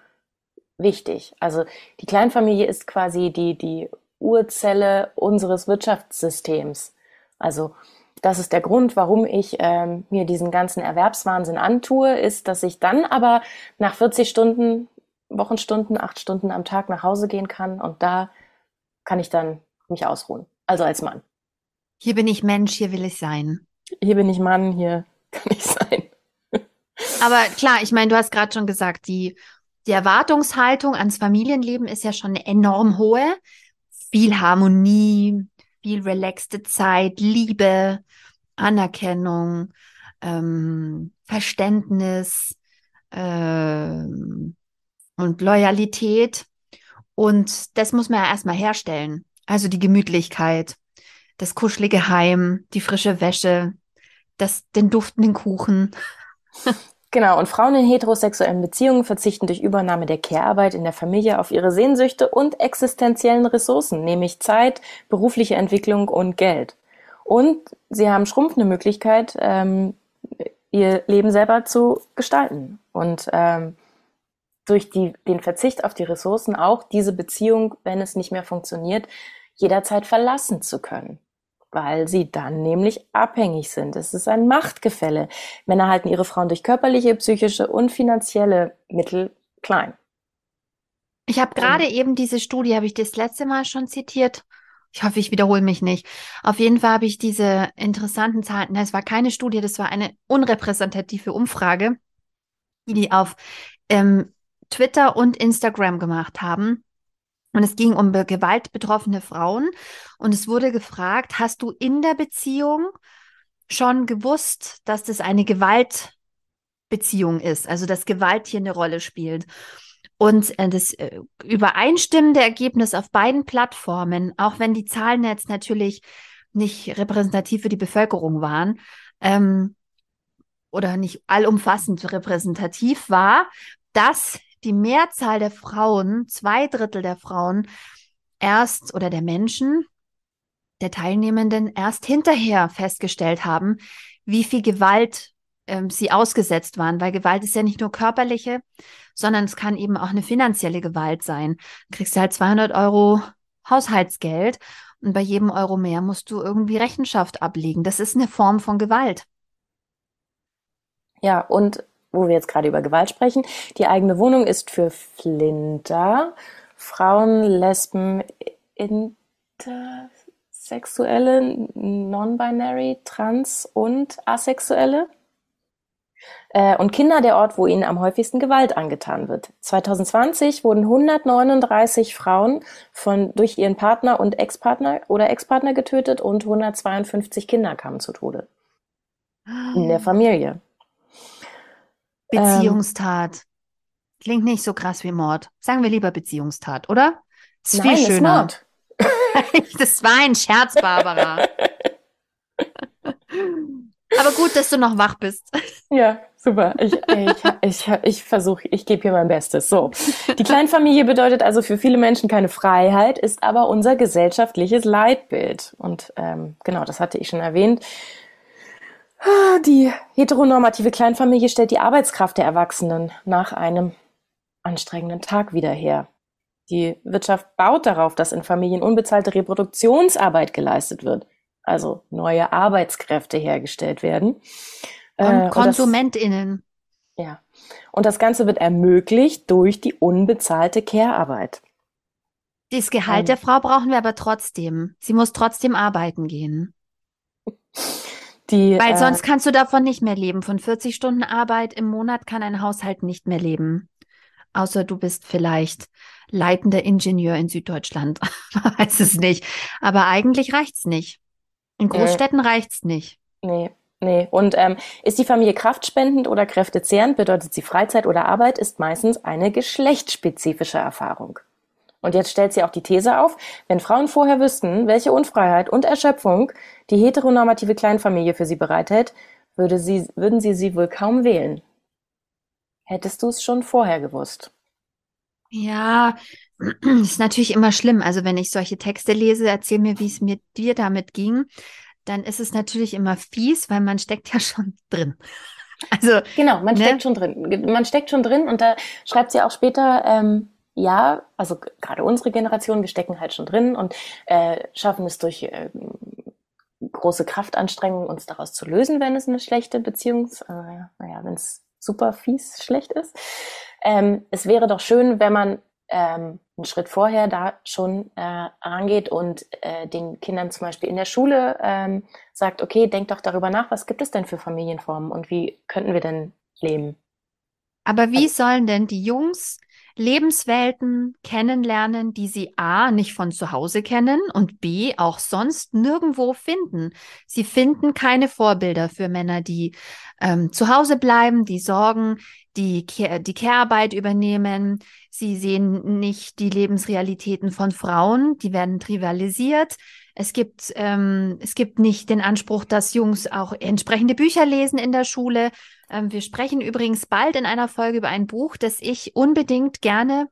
wichtig. Also die Kleinfamilie ist quasi die, die Urzelle unseres Wirtschaftssystems. Also das ist der Grund, warum ich ähm, mir diesen ganzen Erwerbswahnsinn antue, ist, dass ich dann aber nach 40 Stunden, Wochenstunden, acht Stunden am Tag nach Hause gehen kann und da kann ich dann mich ausruhen. Also als Mann. Hier bin ich Mensch, hier will ich sein hier bin ich Mann, hier kann ich sein. Aber klar, ich meine, du hast gerade schon gesagt, die, die Erwartungshaltung ans Familienleben ist ja schon enorm hohe. Viel Harmonie, viel relaxte Zeit, Liebe, Anerkennung, ähm, Verständnis ähm, und Loyalität. Und das muss man ja erstmal herstellen. Also die Gemütlichkeit, das kuschelige Heim, die frische Wäsche, das, den duftenden Kuchen. Genau, und Frauen in heterosexuellen Beziehungen verzichten durch Übernahme der Care-Arbeit in der Familie auf ihre Sehnsüchte und existenziellen Ressourcen, nämlich Zeit, berufliche Entwicklung und Geld. Und sie haben schrumpfende Möglichkeit, ähm, ihr Leben selber zu gestalten. Und ähm, durch die, den Verzicht auf die Ressourcen auch diese Beziehung, wenn es nicht mehr funktioniert, jederzeit verlassen zu können weil sie dann nämlich abhängig sind. Es ist ein Machtgefälle. Männer halten ihre Frauen durch körperliche, psychische und finanzielle Mittel klein. Ich habe gerade eben diese Studie, habe ich das letzte Mal schon zitiert. Ich hoffe, ich wiederhole mich nicht. Auf jeden Fall habe ich diese interessanten Zahlen. Es war keine Studie, das war eine unrepräsentative Umfrage, die die auf ähm, Twitter und Instagram gemacht haben. Und es ging um gewaltbetroffene Frauen. Und es wurde gefragt, hast du in der Beziehung schon gewusst, dass das eine Gewaltbeziehung ist, also dass Gewalt hier eine Rolle spielt? Und äh, das äh, übereinstimmende Ergebnis auf beiden Plattformen, auch wenn die Zahlen jetzt natürlich nicht repräsentativ für die Bevölkerung waren ähm, oder nicht allumfassend repräsentativ war, dass die Mehrzahl der Frauen, zwei Drittel der Frauen, erst oder der Menschen, der Teilnehmenden erst hinterher festgestellt haben, wie viel Gewalt ähm, sie ausgesetzt waren, weil Gewalt ist ja nicht nur körperliche, sondern es kann eben auch eine finanzielle Gewalt sein. Du kriegst halt 200 Euro Haushaltsgeld und bei jedem Euro mehr musst du irgendwie Rechenschaft ablegen. Das ist eine Form von Gewalt. Ja, und wo wir jetzt gerade über Gewalt sprechen, die eigene Wohnung ist für Flinter, Frauen, Lesben, Intersexuelle, Non-Binary, Trans und Asexuelle äh, und Kinder der Ort, wo ihnen am häufigsten Gewalt angetan wird. 2020 wurden 139 Frauen von, durch ihren Partner und Ex-Partner oder Ex-Partner getötet und 152 Kinder kamen zu Tode. In der Familie. Beziehungstat. Ähm, Klingt nicht so krass wie Mord. Sagen wir lieber Beziehungstat, oder? Ist Nein, viel schöner. Ist Mord. das war ein Scherz, Barbara. Aber gut, dass du noch wach bist. Ja, super. Ich, ich, ich, ich versuche, ich gebe hier mein Bestes. So. Die Kleinfamilie bedeutet also für viele Menschen keine Freiheit, ist aber unser gesellschaftliches Leitbild. Und ähm, genau, das hatte ich schon erwähnt. Die heteronormative Kleinfamilie stellt die Arbeitskraft der Erwachsenen nach einem anstrengenden Tag wieder her. Die Wirtschaft baut darauf, dass in Familien unbezahlte Reproduktionsarbeit geleistet wird also neue Arbeitskräfte hergestellt werden. Und äh, KonsumentInnen. Und das, ja. Und das Ganze wird ermöglicht durch die unbezahlte Care-Arbeit. Das Gehalt ähm, der Frau brauchen wir aber trotzdem. Sie muss trotzdem arbeiten gehen. Die, Weil äh, sonst kannst du davon nicht mehr leben. Von 40 Stunden Arbeit im Monat kann ein Haushalt nicht mehr leben. Außer du bist vielleicht leitender Ingenieur in Süddeutschland. weiß es nicht. Aber eigentlich reicht's nicht. In Großstädten äh, reicht's nicht. Nee. Nee. Und ähm, ist die Familie kraftspendend oder kräftezehrend, bedeutet sie Freizeit oder Arbeit, ist meistens eine geschlechtsspezifische Erfahrung. Und jetzt stellt sie auch die These auf, wenn Frauen vorher wüssten, welche Unfreiheit und Erschöpfung die heteronormative Kleinfamilie für sie bereithält, würde sie, würden sie sie wohl kaum wählen. Hättest du es schon vorher gewusst? Ja, ist natürlich immer schlimm. Also wenn ich solche Texte lese, erzähl mir, wie es mir dir damit ging, dann ist es natürlich immer fies, weil man steckt ja schon drin. Also genau, man ne? steckt schon drin. Man steckt schon drin und da schreibt sie auch später, ähm, ja, also gerade unsere Generation, wir stecken halt schon drin und äh, schaffen es durch äh, große Kraftanstrengungen, uns daraus zu lösen, wenn es eine schlechte Beziehung, äh, naja, wenn es super fies schlecht ist. Ähm, es wäre doch schön, wenn man ähm, einen Schritt vorher da schon äh, rangeht und äh, den Kindern zum Beispiel in der Schule ähm, sagt, okay, denkt doch darüber nach, was gibt es denn für Familienformen und wie könnten wir denn leben? Aber wie also, sollen denn die Jungs Lebenswelten kennenlernen, die sie A nicht von zu Hause kennen und B auch sonst nirgendwo finden. Sie finden keine Vorbilder für Männer, die ähm, zu Hause bleiben, die sorgen, die, die Care-Arbeit übernehmen. Sie sehen nicht die Lebensrealitäten von Frauen, die werden trivialisiert. Es gibt, ähm, es gibt nicht den Anspruch, dass Jungs auch entsprechende Bücher lesen in der Schule. Ähm, wir sprechen übrigens bald in einer Folge über ein Buch, das ich unbedingt gerne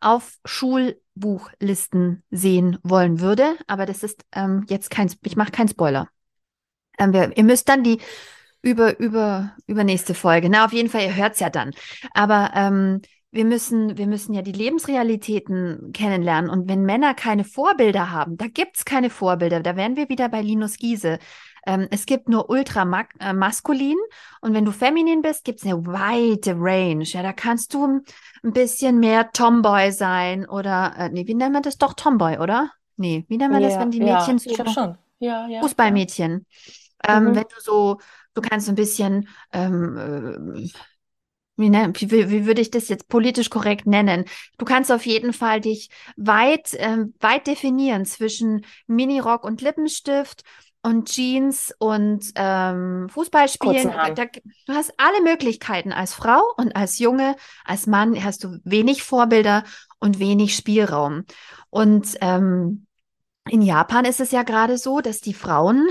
auf Schulbuchlisten sehen wollen würde. Aber das ist ähm, jetzt kein, ich mache keinen Spoiler. Ähm, wir, ihr müsst dann die über, über, über nächste Folge. Na, auf jeden Fall, ihr hört's ja dann. Aber ähm, wir müssen, wir müssen ja die Lebensrealitäten kennenlernen. Und wenn Männer keine Vorbilder haben, da gibt's keine Vorbilder. Da wären wir wieder bei Linus Giese. Ähm, es gibt nur ultra äh, maskulin und wenn du feminin bist, gibt's eine weite Range. Ja, da kannst du ein bisschen mehr Tomboy sein oder, äh, nee, wie nennt man das? Doch Tomboy, oder? Nee, wie nennt man ja, das, wenn die Mädchen ja, so schon. Ja, ja, Fußballmädchen. Ähm, mhm. Wenn du so, du kannst ein bisschen ähm, äh, wie, ne, wie, wie würde ich das jetzt politisch korrekt nennen? Du kannst auf jeden Fall dich weit, ähm, weit definieren zwischen Minirock und Lippenstift und Jeans und ähm, Fußballspielen. Da, du hast alle Möglichkeiten als Frau und als Junge, als Mann hast du wenig Vorbilder und wenig Spielraum. Und ähm, in Japan ist es ja gerade so, dass die Frauen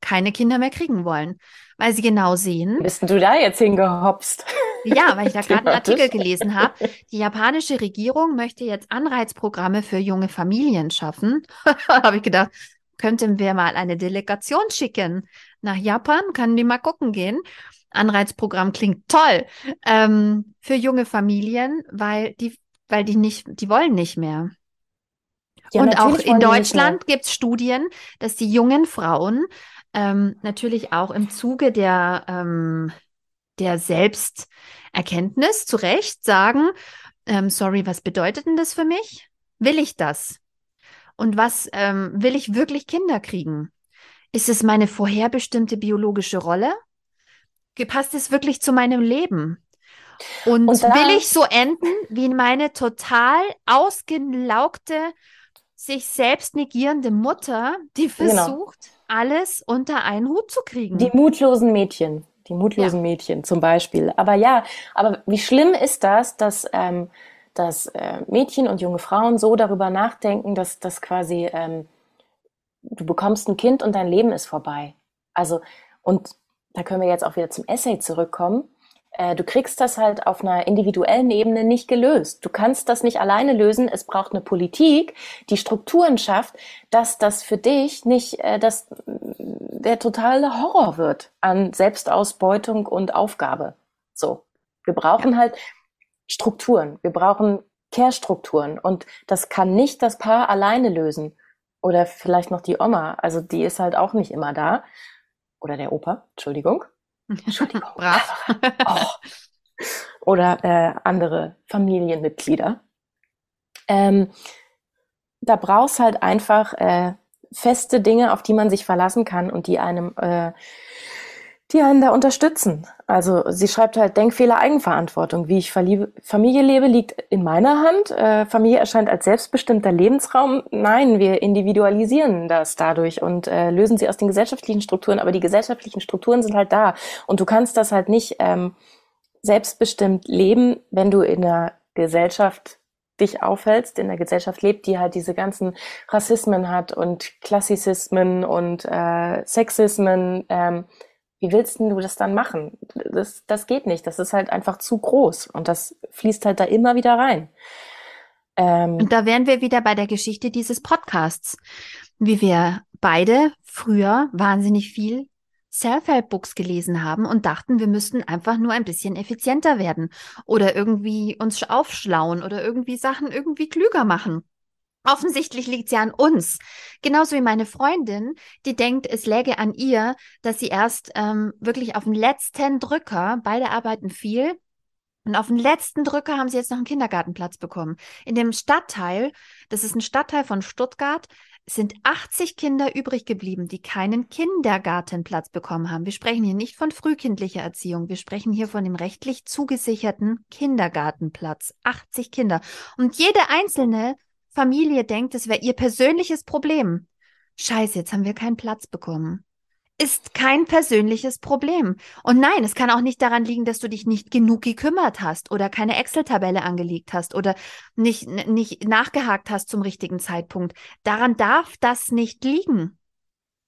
keine Kinder mehr kriegen wollen, weil sie genau sehen. Bist du da jetzt hingehopst? Ja, weil ich da gerade einen Artikel gelesen habe. Die japanische Regierung möchte jetzt Anreizprogramme für junge Familien schaffen. habe ich gedacht, könnten wir mal eine Delegation schicken nach Japan, können die mal gucken gehen. Anreizprogramm klingt toll ähm, für junge Familien, weil die, weil die nicht, die wollen nicht mehr. Ja, und auch in Deutschland gibt es Studien, dass die jungen Frauen ähm, natürlich auch im Zuge der, ähm, der Selbsterkenntnis zu Recht sagen, ähm, sorry, was bedeutet denn das für mich? Will ich das? Und was ähm, will ich wirklich Kinder kriegen? Ist es meine vorherbestimmte biologische Rolle? Passt es wirklich zu meinem Leben? Und, Und will ich so enden wie meine total ausgelaugte, sich selbst negierende Mutter, die genau. versucht, genau. alles unter einen Hut zu kriegen? Die mutlosen Mädchen, die mutlosen ja. Mädchen zum Beispiel. Aber ja, aber wie schlimm ist das, dass ähm, dass äh, Mädchen und junge Frauen so darüber nachdenken, dass, dass quasi ähm, du bekommst ein Kind und dein Leben ist vorbei. Also, und da können wir jetzt auch wieder zum Essay zurückkommen. Äh, du kriegst das halt auf einer individuellen Ebene nicht gelöst. Du kannst das nicht alleine lösen. Es braucht eine Politik, die Strukturen schafft, dass das für dich nicht äh, das, der totale Horror wird an Selbstausbeutung und Aufgabe. So. Wir brauchen ja. halt Strukturen. Wir brauchen Care-Strukturen. Und das kann nicht das Paar alleine lösen. Oder vielleicht noch die Oma. Also die ist halt auch nicht immer da. Oder der Opa. Entschuldigung. Entschuldigung. Brav. oh. Oder äh, andere Familienmitglieder. Ähm, da brauchst halt einfach äh, feste Dinge, auf die man sich verlassen kann und die einem äh, die einen da unterstützen. Also sie schreibt halt Denkfehler Eigenverantwortung. Wie ich Familie lebe, liegt in meiner Hand. Äh, Familie erscheint als selbstbestimmter Lebensraum. Nein, wir individualisieren das dadurch und äh, lösen sie aus den gesellschaftlichen Strukturen. Aber die gesellschaftlichen Strukturen sind halt da. Und du kannst das halt nicht ähm, selbstbestimmt leben, wenn du in der Gesellschaft dich aufhältst, in der Gesellschaft lebt, die halt diese ganzen Rassismen hat und Klassizismen und äh, Sexismen. Ähm, wie willst du das dann machen? Das, das geht nicht. Das ist halt einfach zu groß und das fließt halt da immer wieder rein. Ähm, und da wären wir wieder bei der Geschichte dieses Podcasts, wie wir beide früher wahnsinnig viel Self-Help-Books gelesen haben und dachten, wir müssten einfach nur ein bisschen effizienter werden oder irgendwie uns aufschlauen oder irgendwie Sachen irgendwie klüger machen. Offensichtlich liegt sie an uns. Genauso wie meine Freundin, die denkt, es läge an ihr, dass sie erst ähm, wirklich auf den letzten Drücker, beide arbeiten viel, und auf den letzten Drücker haben sie jetzt noch einen Kindergartenplatz bekommen. In dem Stadtteil, das ist ein Stadtteil von Stuttgart, sind 80 Kinder übrig geblieben, die keinen Kindergartenplatz bekommen haben. Wir sprechen hier nicht von frühkindlicher Erziehung, wir sprechen hier von dem rechtlich zugesicherten Kindergartenplatz. 80 Kinder. Und jede einzelne Familie denkt, es wäre ihr persönliches Problem. Scheiße, jetzt haben wir keinen Platz bekommen. Ist kein persönliches Problem. Und nein, es kann auch nicht daran liegen, dass du dich nicht genug gekümmert hast oder keine Excel-Tabelle angelegt hast oder nicht, nicht nachgehakt hast zum richtigen Zeitpunkt. Daran darf das nicht liegen.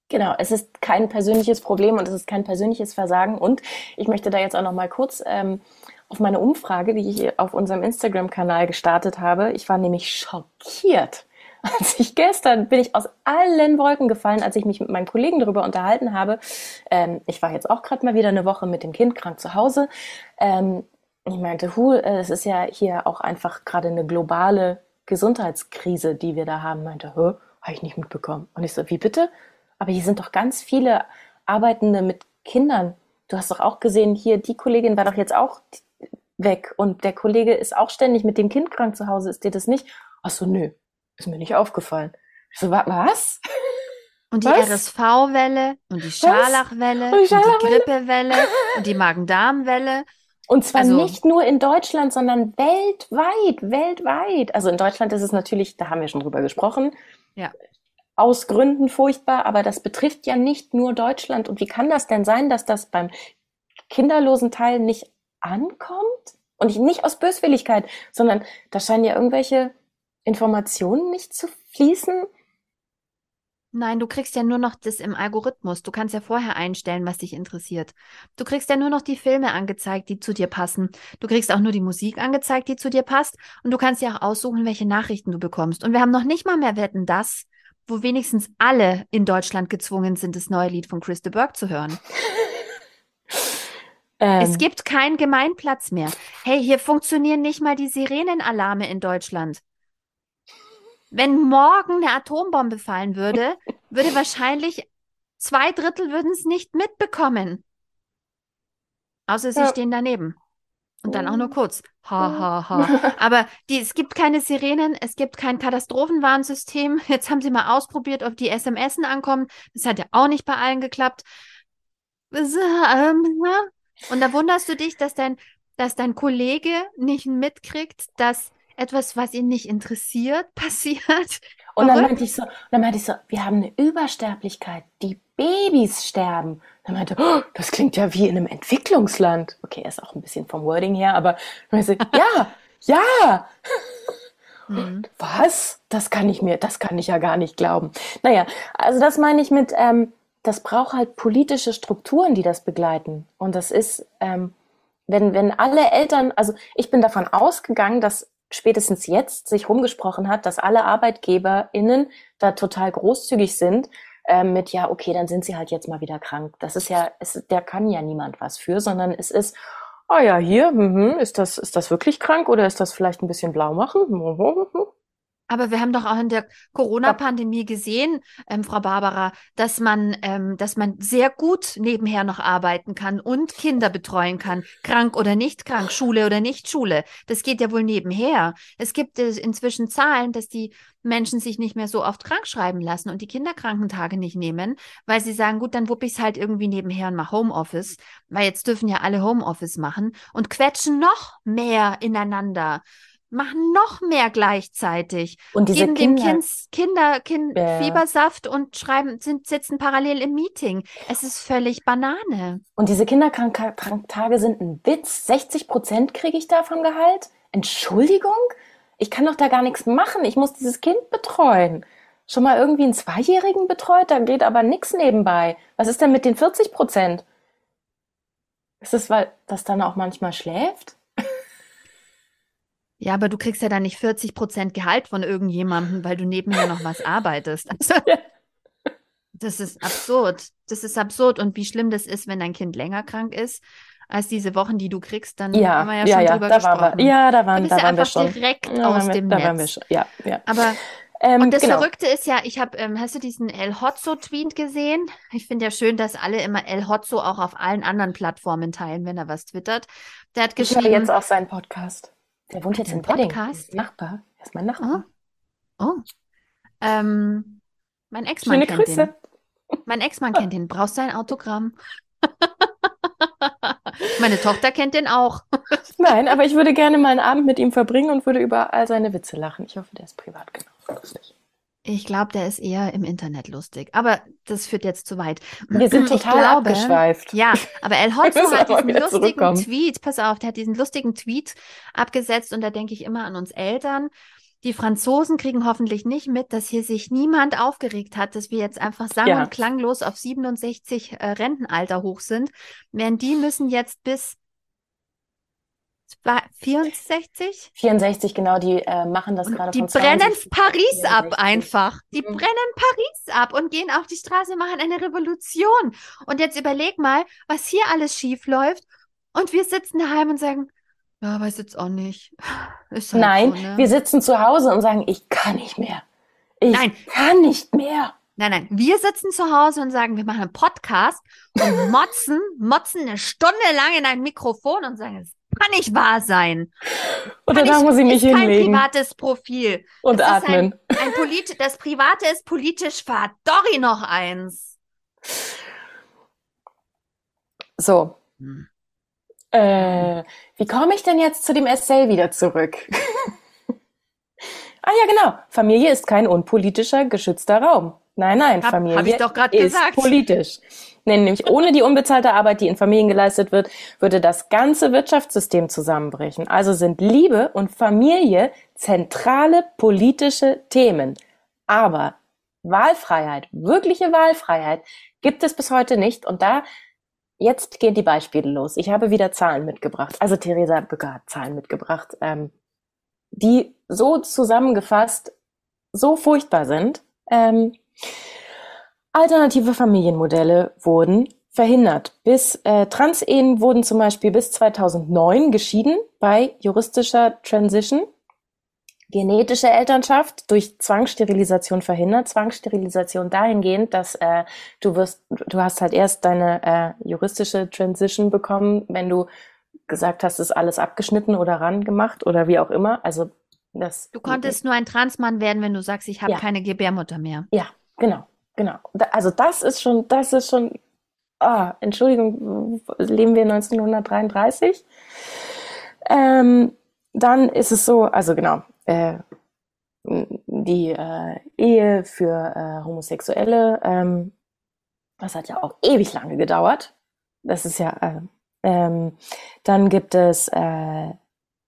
Genau, es ist kein persönliches Problem und es ist kein persönliches Versagen. Und ich möchte da jetzt auch noch mal kurz ähm, auf meine Umfrage, die ich auf unserem Instagram-Kanal gestartet habe. Ich war nämlich schockiert. Als ich gestern bin ich aus allen Wolken gefallen, als ich mich mit meinen Kollegen darüber unterhalten habe. Ähm, ich war jetzt auch gerade mal wieder eine Woche mit dem Kind krank zu Hause. Ähm, ich meinte, hu, äh, es ist ja hier auch einfach gerade eine globale Gesundheitskrise, die wir da haben. Meinte, hä, habe ich nicht mitbekommen. Und ich so, wie bitte? Aber hier sind doch ganz viele Arbeitende mit Kindern. Du hast doch auch gesehen, hier, die Kollegin war doch jetzt auch weg und der Kollege ist auch ständig mit dem Kind krank zu Hause. Ist dir das nicht? Ach so, nö, ist mir nicht aufgefallen. Ich so, was? Und die RSV-Welle und die Scharlachwelle und die, Scharlach und die Grippewelle und die Magen-Darm-Welle Und zwar also, nicht nur in Deutschland, sondern weltweit, weltweit. Also in Deutschland ist es natürlich, da haben wir schon drüber gesprochen, ja. aus Gründen furchtbar, aber das betrifft ja nicht nur Deutschland. Und wie kann das denn sein, dass das beim kinderlosen Teil nicht ankommt? Und nicht aus Böswilligkeit, sondern da scheinen ja irgendwelche Informationen nicht zu fließen. Nein, du kriegst ja nur noch das im Algorithmus. Du kannst ja vorher einstellen, was dich interessiert. Du kriegst ja nur noch die Filme angezeigt, die zu dir passen. Du kriegst auch nur die Musik angezeigt, die zu dir passt. Und du kannst ja auch aussuchen, welche Nachrichten du bekommst. Und wir haben noch nicht mal mehr Wetten, das, wo wenigstens alle in Deutschland gezwungen sind, das neue Lied von Chris de Burgh zu hören. Ähm. Es gibt keinen Gemeinplatz mehr. Hey, hier funktionieren nicht mal die Sirenenalarme in Deutschland. Wenn morgen eine Atombombe fallen würde, würde wahrscheinlich zwei Drittel würden es nicht mitbekommen. Außer sie ja. stehen daneben. Und dann auch nur kurz. Ha, ha, ha. Aber die, es gibt keine Sirenen, es gibt kein Katastrophenwarnsystem. Jetzt haben sie mal ausprobiert, ob die SMS ankommen. Das hat ja auch nicht bei allen geklappt. Und da wunderst du dich, dass dein, dass dein Kollege nicht mitkriegt, dass etwas, was ihn nicht interessiert, passiert. Und dann meinte ich so, dann meinte ich so, wir haben eine Übersterblichkeit, die Babys sterben. Dann meinte, oh, das klingt ja wie in einem Entwicklungsland. Okay, er ist auch ein bisschen vom Wording her, aber so, ja, ja. Mhm. Was? Das kann ich mir, das kann ich ja gar nicht glauben. Naja, also das meine ich mit, ähm, das braucht halt politische Strukturen, die das begleiten. Und das ist, ähm, wenn, wenn alle Eltern, also ich bin davon ausgegangen, dass spätestens jetzt sich rumgesprochen hat, dass alle ArbeitgeberInnen da total großzügig sind äh, mit, ja, okay, dann sind sie halt jetzt mal wieder krank. Das ist ja, es, der kann ja niemand was für, sondern es ist, oh ja, hier, mh, ist das, ist das wirklich krank oder ist das vielleicht ein bisschen blau machen? Aber wir haben doch auch in der Corona-Pandemie gesehen, ähm, Frau Barbara, dass man, ähm, dass man sehr gut nebenher noch arbeiten kann und Kinder betreuen kann, krank oder nicht krank, Schule oder nicht Schule. Das geht ja wohl nebenher. Es gibt äh, inzwischen Zahlen, dass die Menschen sich nicht mehr so oft krank schreiben lassen und die Kinderkrankentage nicht nehmen, weil sie sagen, gut, dann wupp ich es halt irgendwie nebenher und mache Homeoffice, weil jetzt dürfen ja alle Homeoffice machen und quetschen noch mehr ineinander machen noch mehr gleichzeitig. Und diese geben Kinder, dem kind, Kinder kind Fiebersaft und schreiben, sind, sitzen parallel im Meeting. Es ist völlig Banane. Und diese Kinderkranktage sind ein Witz. 60 Prozent kriege ich da vom Gehalt. Entschuldigung? Ich kann doch da gar nichts machen. Ich muss dieses Kind betreuen. Schon mal irgendwie einen Zweijährigen betreut? Da geht aber nichts nebenbei. Was ist denn mit den 40 Prozent? Ist das, weil das dann auch manchmal schläft? Ja, aber du kriegst ja dann nicht 40 Prozent Gehalt von irgendjemandem, weil du nebenher noch was arbeitest. Also, das ist absurd. Das ist absurd. Und wie schlimm das ist, wenn dein Kind länger krank ist als diese Wochen, die du kriegst, dann ja, haben wir ja, ja schon ja, drüber da gesprochen. Waren wir, ja, da waren, da da waren wir schon. direkt ja, aus wir, dem da Netz. Waren wir schon. Ja, ja. Aber ähm, und das genau. Verrückte ist ja, ich habe, ähm, hast du diesen El Hotzo-Tweet gesehen? Ich finde ja schön, dass alle immer El Hotzo auch auf allen anderen Plattformen teilen, wenn er was twittert. Der hat geschrieben. Ich höre jetzt auch seinen Podcast. Der wohnt jetzt in Podcast. Nachbar. Er ist mein Nachbar. Oh. oh. Ähm, mein Ex-Mann kennt Grüße. den. Mein Ex-Mann kennt den. Brauchst du ein Autogramm? Meine Tochter kennt den auch. Nein, aber ich würde gerne mal einen Abend mit ihm verbringen und würde über all seine Witze lachen. Ich hoffe, der ist privat lustig. Ich glaube, der ist eher im Internet lustig. Aber das führt jetzt zu weit. Wir sind total glaube, abgeschweift. Ja, aber El Hotzo hat diesen lustigen Tweet, pass auf, der hat diesen lustigen Tweet abgesetzt und da denke ich immer an uns Eltern. Die Franzosen kriegen hoffentlich nicht mit, dass hier sich niemand aufgeregt hat, dass wir jetzt einfach sang- ja. und klanglos auf 67 äh, Rentenalter hoch sind. Während die müssen jetzt bis 64? 64, genau, die äh, machen das gerade Die brennen Paris ab einfach. Die mhm. brennen Paris ab und gehen auf die Straße, machen eine Revolution. Und jetzt überleg mal, was hier alles schief läuft. Und wir sitzen daheim und sagen, ja, weiß jetzt auch nicht. Halt Nein, so, ne? wir sitzen zu Hause und sagen, ich kann nicht mehr. Ich Nein. kann nicht mehr. Nein, nein, wir sitzen zu Hause und sagen, wir machen einen Podcast und motzen, motzen eine Stunde lang in ein Mikrofon und sagen, es kann nicht wahr sein. Und danach muss ich mich ist hinlegen. kein privates Profil. Und das atmen. Ein, ein Polit das Private ist politisch verdorri noch eins. So. Hm. Äh, wie komme ich denn jetzt zu dem Essay wieder zurück? ah ja, genau. Familie ist kein unpolitischer, geschützter Raum. Nein, nein, hab, Familie hab ich doch ist gesagt. politisch. Nämlich ohne die unbezahlte Arbeit, die in Familien geleistet wird, würde das ganze Wirtschaftssystem zusammenbrechen. Also sind Liebe und Familie zentrale politische Themen. Aber Wahlfreiheit, wirkliche Wahlfreiheit gibt es bis heute nicht. Und da, jetzt gehen die Beispiele los. Ich habe wieder Zahlen mitgebracht. Also Theresa Bücker hat Zahlen mitgebracht, ähm, die so zusammengefasst so furchtbar sind. Ähm, alternative Familienmodelle wurden verhindert. Bis äh, Transehen wurden zum Beispiel bis 2009 geschieden bei juristischer Transition genetische Elternschaft durch Zwangssterilisation verhindert. Zwangssterilisation dahingehend, dass äh, du wirst, du hast halt erst deine äh, juristische Transition bekommen, wenn du gesagt hast, ist alles abgeschnitten oder ran gemacht oder wie auch immer. Also das. Du konntest nur ein Transmann werden, wenn du sagst, ich habe ja. keine Gebärmutter mehr. Ja, genau, genau. Also das ist schon, das ist schon. Ah, Entschuldigung, leben wir 1933? Ähm, dann ist es so, also genau, äh, die äh, Ehe für äh, Homosexuelle, ähm, das hat ja auch ewig lange gedauert. Das ist ja, äh, ähm, dann gibt es äh,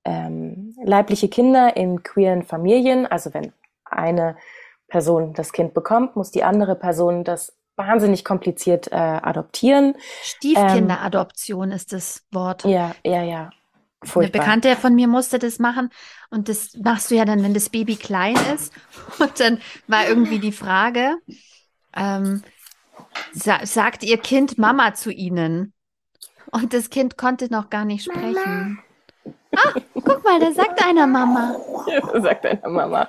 ähm, leibliche Kinder in queeren Familien. Also wenn eine Person das Kind bekommt, muss die andere Person das wahnsinnig kompliziert äh, adoptieren. Stiefkinderadoption ähm, ist das Wort. Ja, ja, ja. Furchtbar. Eine Bekannte von mir musste das machen und das machst du ja dann, wenn das Baby klein ist. Und dann war irgendwie die Frage, ähm, sa sagt ihr Kind Mama zu ihnen? Und das Kind konnte noch gar nicht sprechen. Ah, guck mal, da sagt einer Mama. Ja, da sagt einer Mama.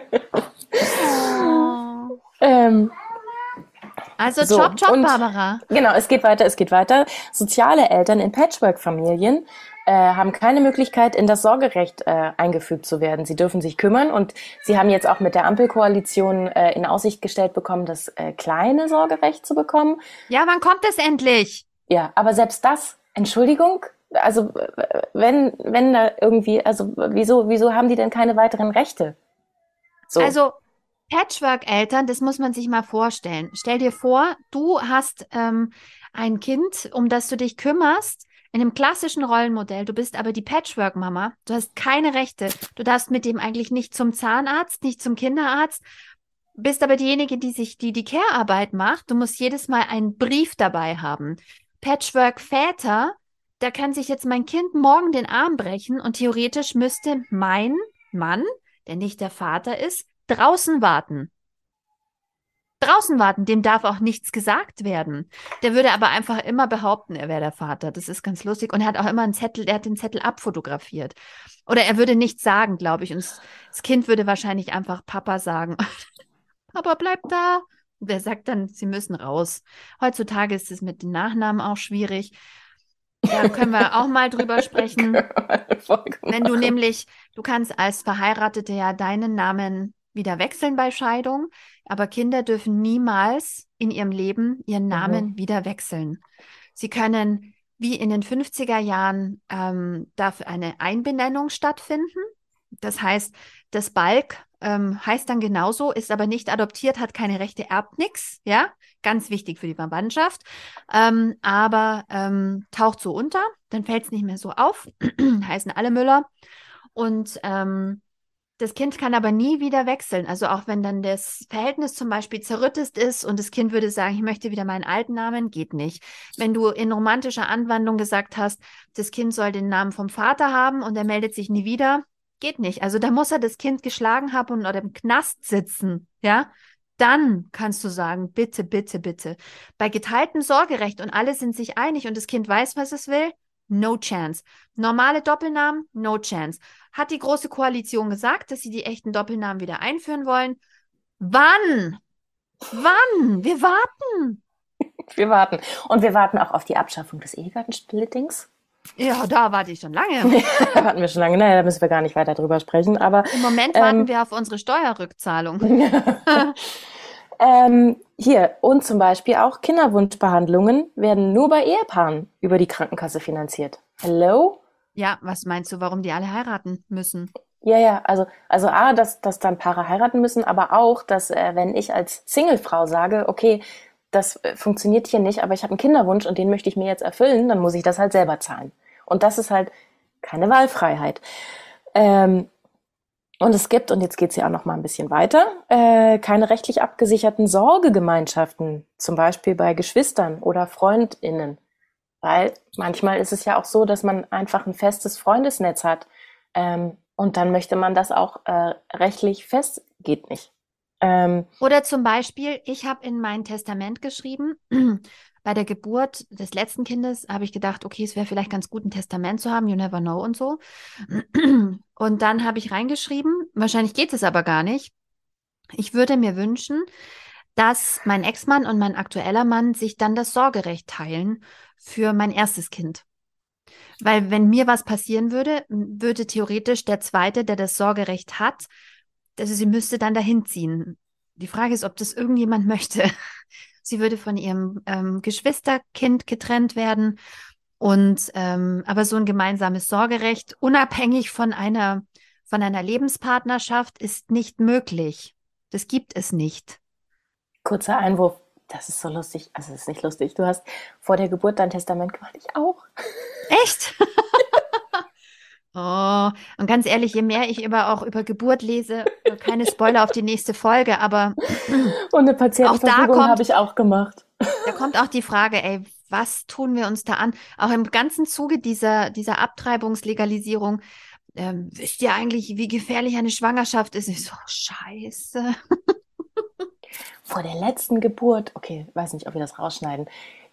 Ähm, also so, Job, Job, Barbara. Genau, es geht weiter, es geht weiter. Soziale Eltern in Patchwork-Familien äh, haben keine Möglichkeit, in das Sorgerecht äh, eingefügt zu werden. Sie dürfen sich kümmern und sie haben jetzt auch mit der Ampelkoalition äh, in Aussicht gestellt bekommen, das äh, kleine Sorgerecht zu bekommen. Ja, wann kommt es endlich? Ja, aber selbst das, Entschuldigung, also wenn wenn da irgendwie, also wieso wieso haben die denn keine weiteren Rechte? So. Also Patchwork-Eltern, das muss man sich mal vorstellen. Stell dir vor, du hast ähm, ein Kind, um das du dich kümmerst, in einem klassischen Rollenmodell. Du bist aber die Patchwork-Mama. Du hast keine Rechte. Du darfst mit dem eigentlich nicht zum Zahnarzt, nicht zum Kinderarzt. Bist aber diejenige, die sich die die Care-Arbeit macht. Du musst jedes Mal einen Brief dabei haben. Patchwork-Väter, da kann sich jetzt mein Kind morgen den Arm brechen und theoretisch müsste mein Mann, der nicht der Vater ist, draußen warten. Draußen warten, dem darf auch nichts gesagt werden. Der würde aber einfach immer behaupten, er wäre der Vater. Das ist ganz lustig. Und er hat auch immer einen Zettel, er hat den Zettel abfotografiert. Oder er würde nichts sagen, glaube ich. Und das Kind würde wahrscheinlich einfach Papa sagen. Papa bleibt da. Und der sagt dann, sie müssen raus. Heutzutage ist es mit den Nachnamen auch schwierig. Da können wir auch mal drüber sprechen. Wenn du nämlich, du kannst als Verheiratete ja deinen Namen wieder wechseln bei Scheidung, aber Kinder dürfen niemals in ihrem Leben ihren Namen mhm. wieder wechseln. Sie können, wie in den 50er Jahren, ähm, darf eine Einbenennung stattfinden. Das heißt, das Balk ähm, heißt dann genauso, ist aber nicht adoptiert, hat keine Rechte, erbt nichts, ja, ganz wichtig für die Verwandtschaft, ähm, aber ähm, taucht so unter, dann fällt es nicht mehr so auf, heißen alle Müller und ähm, das Kind kann aber nie wieder wechseln. Also auch wenn dann das Verhältnis zum Beispiel zerrüttet ist und das Kind würde sagen, ich möchte wieder meinen alten Namen, geht nicht. Wenn du in romantischer Anwandlung gesagt hast, das Kind soll den Namen vom Vater haben und er meldet sich nie wieder, geht nicht. Also da muss er das Kind geschlagen haben und oder im Knast sitzen, ja. Dann kannst du sagen, bitte, bitte, bitte. Bei geteiltem Sorgerecht und alle sind sich einig und das Kind weiß, was es will, No chance. Normale Doppelnamen? No chance. Hat die Große Koalition gesagt, dass sie die echten Doppelnamen wieder einführen wollen? Wann? Wann? Wir warten. Wir warten. Und wir warten auch auf die Abschaffung des Ehegattensplittings. Ja, da warte ich schon lange. da warten wir schon lange. Naja, da müssen wir gar nicht weiter drüber sprechen. Aber im Moment ähm, warten wir auf unsere Steuerrückzahlung. ähm, hier, und zum Beispiel auch Kinderwunschbehandlungen werden nur bei Ehepaaren über die Krankenkasse finanziert. Hello? Ja, was meinst du, warum die alle heiraten müssen? Ja, ja, also, also A, dass, dass dann Paare heiraten müssen, aber auch, dass äh, wenn ich als Singlefrau sage, okay, das äh, funktioniert hier nicht, aber ich habe einen Kinderwunsch und den möchte ich mir jetzt erfüllen, dann muss ich das halt selber zahlen. Und das ist halt keine Wahlfreiheit. Ähm, und es gibt, und jetzt geht's hier auch noch mal ein bisschen weiter, äh, keine rechtlich abgesicherten Sorgegemeinschaften, zum Beispiel bei Geschwistern oder FreundInnen. Weil manchmal ist es ja auch so, dass man einfach ein festes Freundesnetz hat. Ähm, und dann möchte man das auch äh, rechtlich fest, geht nicht. Ähm, Oder zum Beispiel, ich habe in mein Testament geschrieben, bei der Geburt des letzten Kindes habe ich gedacht, okay, es wäre vielleicht ganz gut, ein Testament zu haben, you never know und so. Und dann habe ich reingeschrieben, wahrscheinlich geht es aber gar nicht. Ich würde mir wünschen, dass mein Ex-Mann und mein aktueller Mann sich dann das Sorgerecht teilen für mein erstes Kind. Weil wenn mir was passieren würde, würde theoretisch der zweite, der das Sorgerecht hat, also sie müsste dann dahin ziehen. Die Frage ist, ob das irgendjemand möchte. Sie würde von ihrem ähm, Geschwisterkind getrennt werden und ähm, aber so ein gemeinsames Sorgerecht, unabhängig von einer von einer Lebenspartnerschaft, ist nicht möglich. Das gibt es nicht. Kurzer Einwurf. Das ist so lustig. Also, es ist nicht lustig. Du hast vor der Geburt dein Testament gemacht. Ich auch. Echt? oh, und ganz ehrlich, je mehr ich über, auch über Geburt lese, keine Spoiler auf die nächste Folge, aber. Und eine Patientenverfügung habe ich auch gemacht. Da kommt auch die Frage, ey, was tun wir uns da an? Auch im ganzen Zuge dieser, dieser Abtreibungslegalisierung. Ähm, wisst ihr eigentlich, wie gefährlich eine Schwangerschaft ist? Ich so, scheiße vor der letzten Geburt, okay, weiß nicht, ob wir das rausschneiden.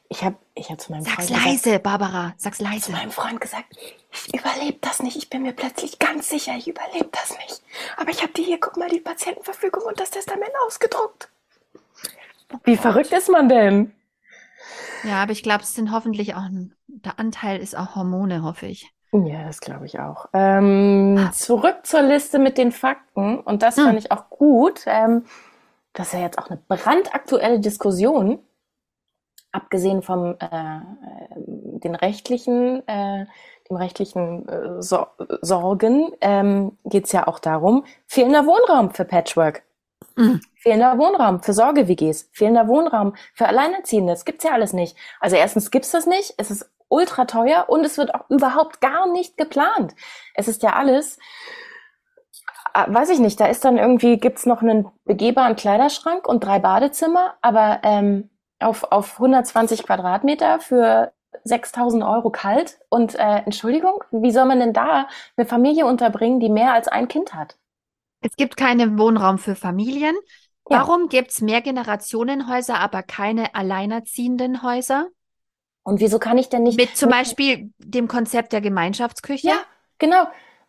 Ich habe ich hab zu meinem sag's Freund leise, gesagt, Barbara, sag's leise. zu meinem Freund gesagt, ich überlebe das nicht. Ich bin mir plötzlich ganz sicher, ich überlebe das nicht. Aber ich habe dir hier, guck mal, die Patientenverfügung und das Testament ausgedruckt. Wie verrückt ist man denn? Ja, aber ich glaube, es sind hoffentlich auch, der Anteil ist auch Hormone, hoffe ich. Ja, das glaube ich auch. Ähm, ah. Zurück zur Liste mit den Fakten. Und das hm. fand ich auch gut. Ähm, das ist ja jetzt auch eine brandaktuelle Diskussion, abgesehen vom äh, äh, den rechtlichen, äh, dem rechtlichen äh, Sor Sorgen, ähm, geht es ja auch darum, fehlender Wohnraum für Patchwork. Mhm. Fehlender Wohnraum für Sorge-WGs, fehlender Wohnraum für Alleinerziehende. Das gibt's ja alles nicht. Also erstens gibt's das nicht, es ist ultra teuer und es wird auch überhaupt gar nicht geplant. Es ist ja alles Ah, weiß ich nicht, da ist dann irgendwie, gibt's noch einen begehbaren Kleiderschrank und drei Badezimmer, aber ähm, auf, auf 120 Quadratmeter für 6000 Euro kalt. Und äh, Entschuldigung, wie soll man denn da eine Familie unterbringen, die mehr als ein Kind hat? Es gibt keinen Wohnraum für Familien. Ja. Warum gibt's Mehrgenerationenhäuser, aber keine alleinerziehenden Häuser? Und wieso kann ich denn nicht. Mit zum Beispiel dem Konzept der Gemeinschaftsküche? Ja, genau.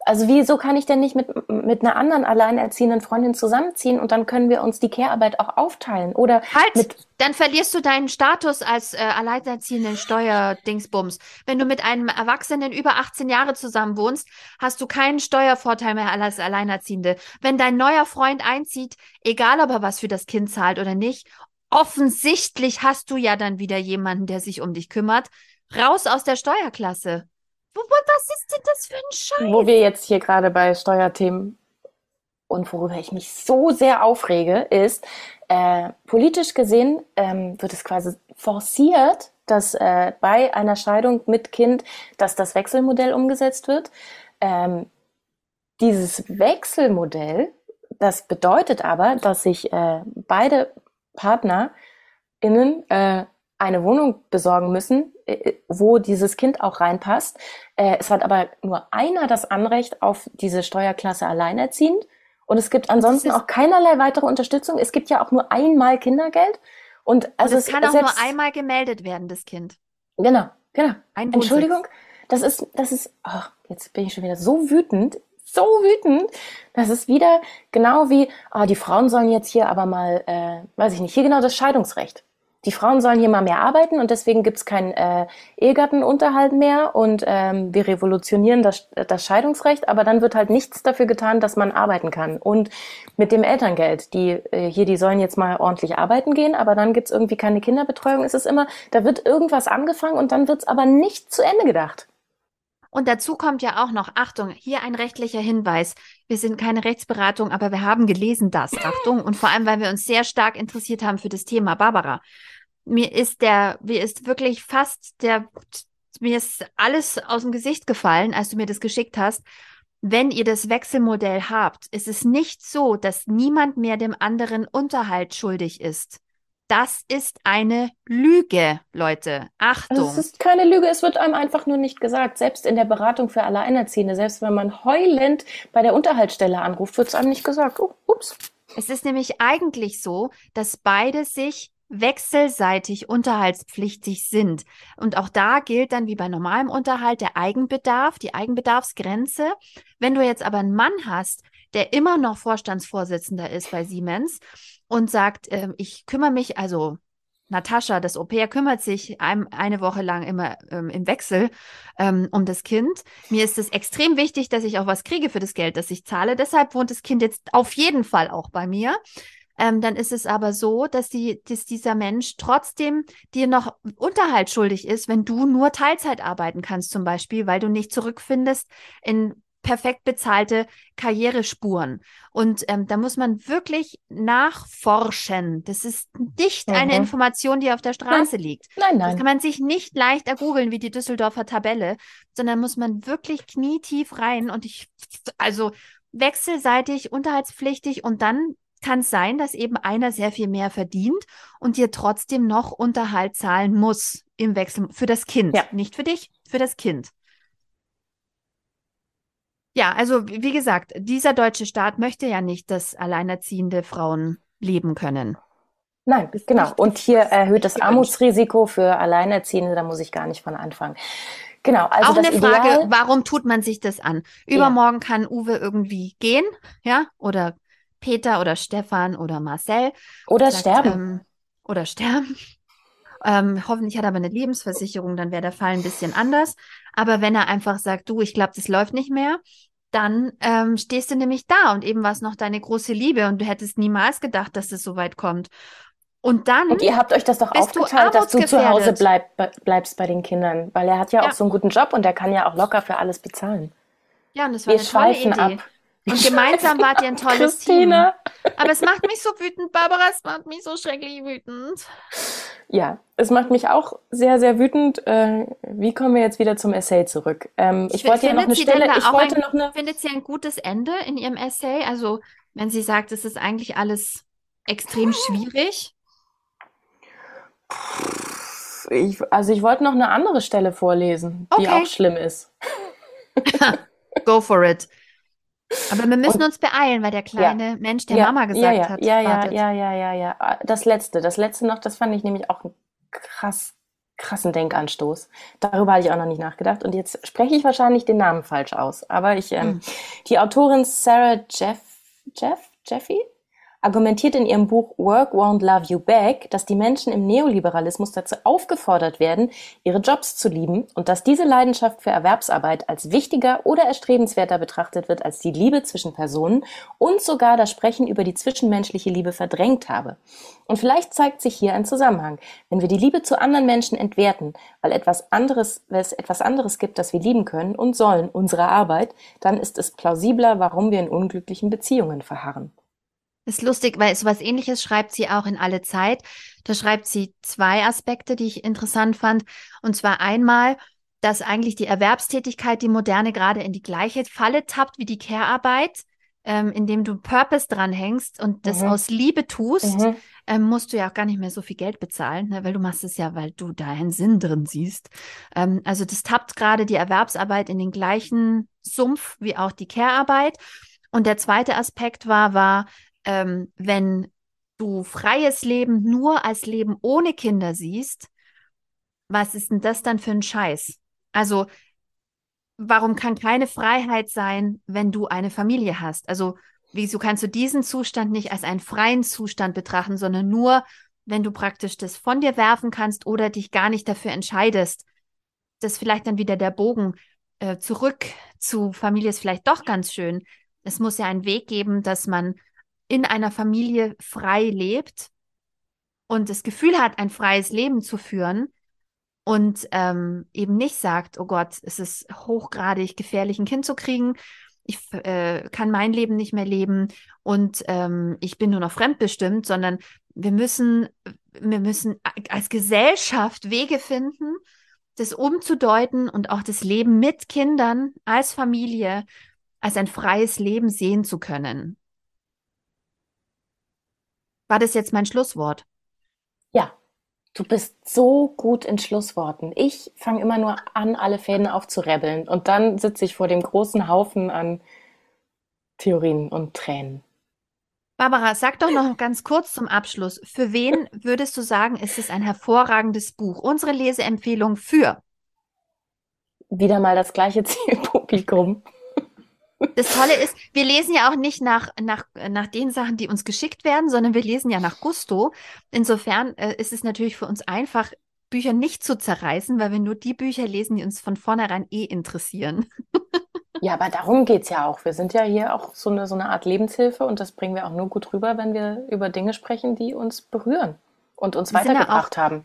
Also wieso kann ich denn nicht mit, mit einer anderen alleinerziehenden Freundin zusammenziehen und dann können wir uns die Care-Arbeit auch aufteilen? Oder halt, mit dann verlierst du deinen Status als äh, alleinerziehenden Steuerdingsbums. Wenn du mit einem Erwachsenen über 18 Jahre zusammen wohnst, hast du keinen Steuervorteil mehr als Alleinerziehende. Wenn dein neuer Freund einzieht, egal ob er was für das Kind zahlt oder nicht, offensichtlich hast du ja dann wieder jemanden, der sich um dich kümmert. Raus aus der Steuerklasse. Was ist denn das für ein Scheiß? Wo wir jetzt hier gerade bei Steuerthemen und worüber ich mich so sehr aufrege, ist, äh, politisch gesehen ähm, wird es quasi forciert, dass äh, bei einer Scheidung mit Kind, dass das Wechselmodell umgesetzt wird. Ähm, dieses Wechselmodell, das bedeutet aber, dass sich äh, beide PartnerInnen äh, eine Wohnung besorgen müssen, äh, wo dieses Kind auch reinpasst. Äh, es hat aber nur einer das Anrecht auf diese Steuerklasse alleinerziehend. Und es gibt ansonsten auch keinerlei weitere Unterstützung. Es gibt ja auch nur einmal Kindergeld. Und also und es, es kann auch selbst, nur einmal gemeldet werden, das Kind. Genau, genau. Ein Entschuldigung, das ist, das ist, oh, jetzt bin ich schon wieder so wütend, so wütend. Das ist wieder genau wie, ah, die Frauen sollen jetzt hier aber mal, äh, weiß ich nicht, hier genau das Scheidungsrecht. Die Frauen sollen hier mal mehr arbeiten und deswegen gibt's keinen äh, Ehegattenunterhalt mehr und ähm, wir revolutionieren das, das Scheidungsrecht, aber dann wird halt nichts dafür getan, dass man arbeiten kann. Und mit dem Elterngeld, die äh, hier, die sollen jetzt mal ordentlich arbeiten gehen, aber dann gibt's irgendwie keine Kinderbetreuung. Es ist immer, da wird irgendwas angefangen und dann wird's aber nicht zu Ende gedacht. Und dazu kommt ja auch noch, Achtung, hier ein rechtlicher Hinweis. Wir sind keine Rechtsberatung, aber wir haben gelesen das. Achtung. Und vor allem, weil wir uns sehr stark interessiert haben für das Thema Barbara mir ist der, mir ist wirklich fast der, mir ist alles aus dem Gesicht gefallen, als du mir das geschickt hast. Wenn ihr das Wechselmodell habt, ist es nicht so, dass niemand mehr dem anderen Unterhalt schuldig ist. Das ist eine Lüge, Leute. Achtung. Also es ist keine Lüge, es wird einem einfach nur nicht gesagt. Selbst in der Beratung für Alleinerziehende, selbst wenn man heulend bei der Unterhaltsstelle anruft, wird es einem nicht gesagt. Oh, ups. Es ist nämlich eigentlich so, dass beide sich wechselseitig unterhaltspflichtig sind. Und auch da gilt dann wie bei normalem Unterhalt der Eigenbedarf, die Eigenbedarfsgrenze. Wenn du jetzt aber einen Mann hast, der immer noch Vorstandsvorsitzender ist bei Siemens und sagt, äh, ich kümmere mich, also Natascha, das Au-pair, kümmert sich ein, eine Woche lang immer ähm, im Wechsel ähm, um das Kind. Mir ist es extrem wichtig, dass ich auch was kriege für das Geld, das ich zahle. Deshalb wohnt das Kind jetzt auf jeden Fall auch bei mir ähm, dann ist es aber so, dass, die, dass dieser Mensch trotzdem dir noch Unterhalt schuldig ist, wenn du nur Teilzeit arbeiten kannst, zum Beispiel, weil du nicht zurückfindest in perfekt bezahlte Karrierespuren. Und ähm, da muss man wirklich nachforschen. Das ist nicht mhm. eine Information, die auf der Straße nein. liegt. Nein, nein. Das kann man sich nicht leicht ergoogeln wie die Düsseldorfer Tabelle, sondern muss man wirklich knietief rein. Und ich, also wechselseitig, unterhaltspflichtig und dann kann es sein, dass eben einer sehr viel mehr verdient und dir trotzdem noch Unterhalt zahlen muss im Wechsel für das Kind. Ja. Nicht für dich, für das Kind. Ja, also wie gesagt, dieser deutsche Staat möchte ja nicht, dass alleinerziehende Frauen leben können. Nein, genau. Und hier erhöht das Armutsrisiko für Alleinerziehende, da muss ich gar nicht von anfangen. Genau, also auch eine Frage, Ideal, warum tut man sich das an? Übermorgen ja. kann Uwe irgendwie gehen, ja, oder Peter oder Stefan oder Marcel. Oder sagt, sterben. Ähm, oder sterben. Ähm, hoffentlich hat er aber eine Lebensversicherung, dann wäre der Fall ein bisschen anders. Aber wenn er einfach sagt, du, ich glaube, das läuft nicht mehr, dann ähm, stehst du nämlich da und eben war es noch deine große Liebe und du hättest niemals gedacht, dass es so weit kommt. Und dann. Und ihr habt euch das doch aufgeteilt, dass du zu Hause bleib, bleibst bei den Kindern, weil er hat ja, ja, auch so einen guten Job und er kann ja auch locker für alles bezahlen. Ja, und das war Wir eine schweifen ab. Und gemeinsam wart ihr ein tolles Christina. Team. Aber es macht mich so wütend, Barbara, es macht mich so schrecklich wütend. Ja, es macht mich auch sehr, sehr wütend. Äh, wie kommen wir jetzt wieder zum Essay zurück? Ähm, ich, ich wollte ja noch eine Stelle, ich wollte ein, noch eine. Findet sie ein gutes Ende in ihrem Essay? Also, wenn sie sagt, es ist eigentlich alles extrem schwierig. Ich, also ich wollte noch eine andere Stelle vorlesen, die okay. auch schlimm ist. Go for it. Aber wir müssen und, uns beeilen, weil der kleine ja, Mensch der ja, Mama gesagt ja, ja, hat. Ja, ja, ja, ja, ja, ja. Das letzte, das letzte noch, das fand ich nämlich auch einen krass, krassen Denkanstoß. Darüber hatte ich auch noch nicht nachgedacht. Und jetzt spreche ich wahrscheinlich den Namen falsch aus. Aber ich, ähm, hm. die Autorin Sarah Jeff, Jeff, Jeffy, argumentiert in ihrem Buch Work Won't Love You Back, dass die Menschen im Neoliberalismus dazu aufgefordert werden, ihre Jobs zu lieben und dass diese Leidenschaft für Erwerbsarbeit als wichtiger oder erstrebenswerter betrachtet wird als die Liebe zwischen Personen und sogar das Sprechen über die zwischenmenschliche Liebe verdrängt habe. Und vielleicht zeigt sich hier ein Zusammenhang. Wenn wir die Liebe zu anderen Menschen entwerten, weil etwas anderes, es etwas anderes gibt, das wir lieben können und sollen, unsere Arbeit, dann ist es plausibler, warum wir in unglücklichen Beziehungen verharren. Ist lustig, weil so was ähnliches schreibt sie auch in alle Zeit. Da schreibt sie zwei Aspekte, die ich interessant fand. Und zwar einmal, dass eigentlich die Erwerbstätigkeit, die Moderne gerade in die gleiche Falle tappt wie die Care-Arbeit, ähm, indem du Purpose dranhängst und das mhm. aus Liebe tust, mhm. ähm, musst du ja auch gar nicht mehr so viel Geld bezahlen, ne? weil du machst es ja, weil du da einen Sinn drin siehst. Ähm, also das tappt gerade die Erwerbsarbeit in den gleichen Sumpf wie auch die Care-Arbeit. Und der zweite Aspekt war, war, ähm, wenn du freies Leben nur als Leben ohne Kinder siehst, was ist denn das dann für ein Scheiß? Also, warum kann keine Freiheit sein, wenn du eine Familie hast? Also, wieso kannst du diesen Zustand nicht als einen freien Zustand betrachten, sondern nur wenn du praktisch das von dir werfen kannst oder dich gar nicht dafür entscheidest. Das ist vielleicht dann wieder der Bogen äh, zurück zu Familie ist vielleicht doch ganz schön. Es muss ja einen Weg geben, dass man in einer Familie frei lebt und das Gefühl hat, ein freies Leben zu führen und ähm, eben nicht sagt, oh Gott, es ist hochgradig gefährlich, ein Kind zu kriegen, ich äh, kann mein Leben nicht mehr leben und ähm, ich bin nur noch fremdbestimmt, sondern wir müssen, wir müssen als Gesellschaft Wege finden, das umzudeuten und auch das Leben mit Kindern als Familie als ein freies Leben sehen zu können. War das jetzt mein Schlusswort? Ja, du bist so gut in Schlussworten. Ich fange immer nur an, alle Fäden aufzurebbeln und dann sitze ich vor dem großen Haufen an Theorien und Tränen. Barbara, sag doch noch ganz kurz zum Abschluss. Für wen würdest du sagen, ist es ein hervorragendes Buch? Unsere Leseempfehlung für? Wieder mal das gleiche Zielpublikum. Das Tolle ist, wir lesen ja auch nicht nach, nach, nach den Sachen, die uns geschickt werden, sondern wir lesen ja nach Gusto. Insofern äh, ist es natürlich für uns einfach, Bücher nicht zu zerreißen, weil wir nur die Bücher lesen, die uns von vornherein eh interessieren. Ja, aber darum geht es ja auch. Wir sind ja hier auch so eine, so eine Art Lebenshilfe und das bringen wir auch nur gut rüber, wenn wir über Dinge sprechen, die uns berühren und uns wir weitergebracht haben.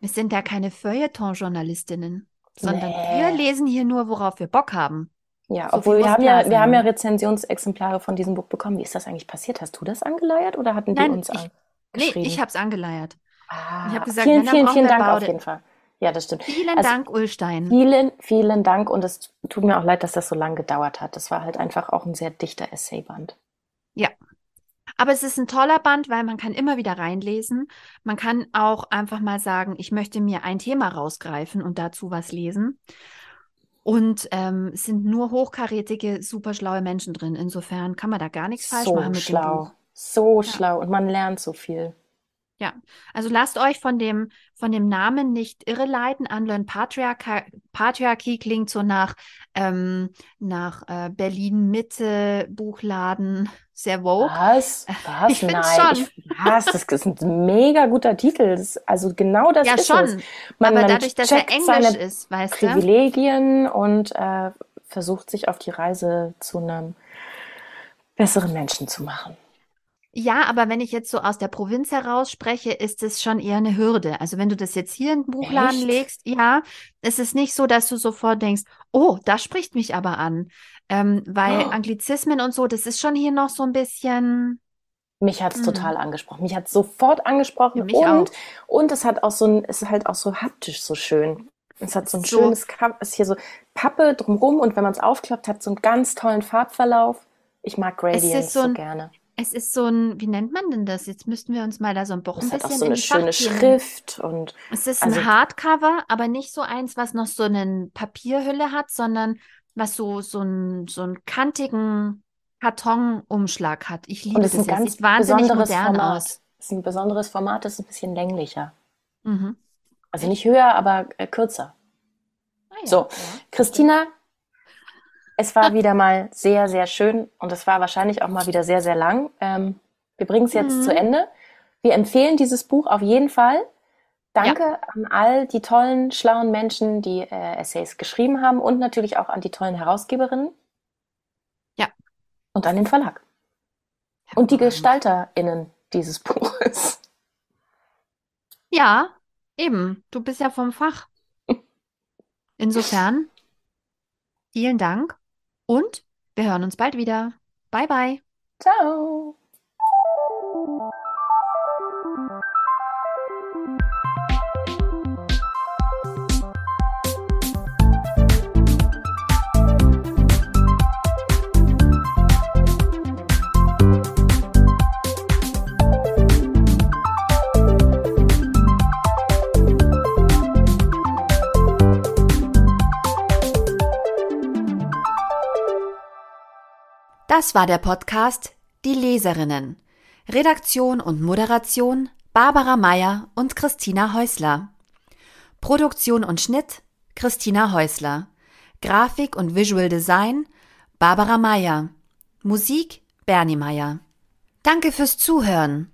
Wir sind ja keine Feuilleton-Journalistinnen, sondern nee. wir lesen hier nur, worauf wir Bock haben. Ja, so obwohl wir haben ja, wir haben ja Rezensionsexemplare von diesem Buch bekommen. Wie ist das eigentlich passiert? Hast du das angeleiert oder hatten die uns ich, Nee, ich habe es angeleiert. Ah, ich habe gesagt, vielen, vielen, vielen Dank auf jeden Fall. Ja, das stimmt. Vielen also, Dank, Ulstein. Vielen, vielen Dank und es tut mir auch leid, dass das so lange gedauert hat. Das war halt einfach auch ein sehr dichter Essayband. Ja. Aber es ist ein toller Band, weil man kann immer wieder reinlesen. Man kann auch einfach mal sagen, ich möchte mir ein Thema rausgreifen und dazu was lesen. Und ähm, es sind nur hochkarätige, super schlaue Menschen drin. Insofern kann man da gar nichts falsch so machen mit schlau. dem Buch. So ja. schlau und man lernt so viel. Ja, also lasst euch von dem, von dem Namen nicht irreleiten. Unlearn Patriarchy, Patriarchy klingt so nach, ähm, nach äh, Berlin-Mitte, Buchladen, sehr woke. Was? Was? Ich Nein. Schon. Ich, was? Das ist ein mega guter Titel. Das, also genau das ja, ist schon. es. Man, Aber dadurch, dass er Englisch ist, weißt du? Privilegien und äh, versucht sich auf die Reise zu einem besseren Menschen zu machen. Ja, aber wenn ich jetzt so aus der Provinz heraus spreche, ist es schon eher eine Hürde. Also wenn du das jetzt hier in den Buchladen Echt? legst, ja, es ist nicht so, dass du sofort denkst, oh, das spricht mich aber an. Ähm, weil oh. Anglizismen und so, das ist schon hier noch so ein bisschen. Mich hat es hm. total angesprochen. Mich hat es sofort angesprochen und, auch. und es hat auch so ein, es ist halt auch so haptisch so schön. Es hat so ein so. schönes, ist hier so Pappe drumrum und wenn man es aufklappt, hat so einen ganz tollen Farbverlauf. Ich mag Gradients so, so gerne. Es ist so ein, wie nennt man denn das? Jetzt müssten wir uns mal da so ein, Buch ein bisschen. Es hat auch so eine schöne Schrift und. Es ist also, ein Hardcover, aber nicht so eins, was noch so eine Papierhülle hat, sondern was so, so, ein, so einen kantigen Kartonumschlag hat. Ich liebe und das. Ist ein das ganz sieht wahnsinnig modern Format. aus. Es ist ein besonderes Format, das ist ein bisschen länglicher. Mhm. Also nicht höher, aber äh, kürzer. Ah, ja, so, ja. Christina, es war wieder mal sehr, sehr schön und es war wahrscheinlich auch mal wieder sehr, sehr lang. Ähm, wir bringen es jetzt mhm. zu Ende. Wir empfehlen dieses Buch auf jeden Fall. Danke ja. an all die tollen, schlauen Menschen, die äh, Essays geschrieben haben und natürlich auch an die tollen Herausgeberinnen. Ja. Und an den Verlag. Und die GestalterInnen dieses Buches. Ja, eben. Du bist ja vom Fach. Insofern, vielen Dank und wir hören uns bald wieder. Bye, bye. Ciao. Das war der Podcast Die Leserinnen. Redaktion und Moderation Barbara Meyer und Christina Häusler. Produktion und Schnitt Christina Häusler. Grafik und Visual Design Barbara Meyer. Musik Bernie Meyer. Danke fürs Zuhören.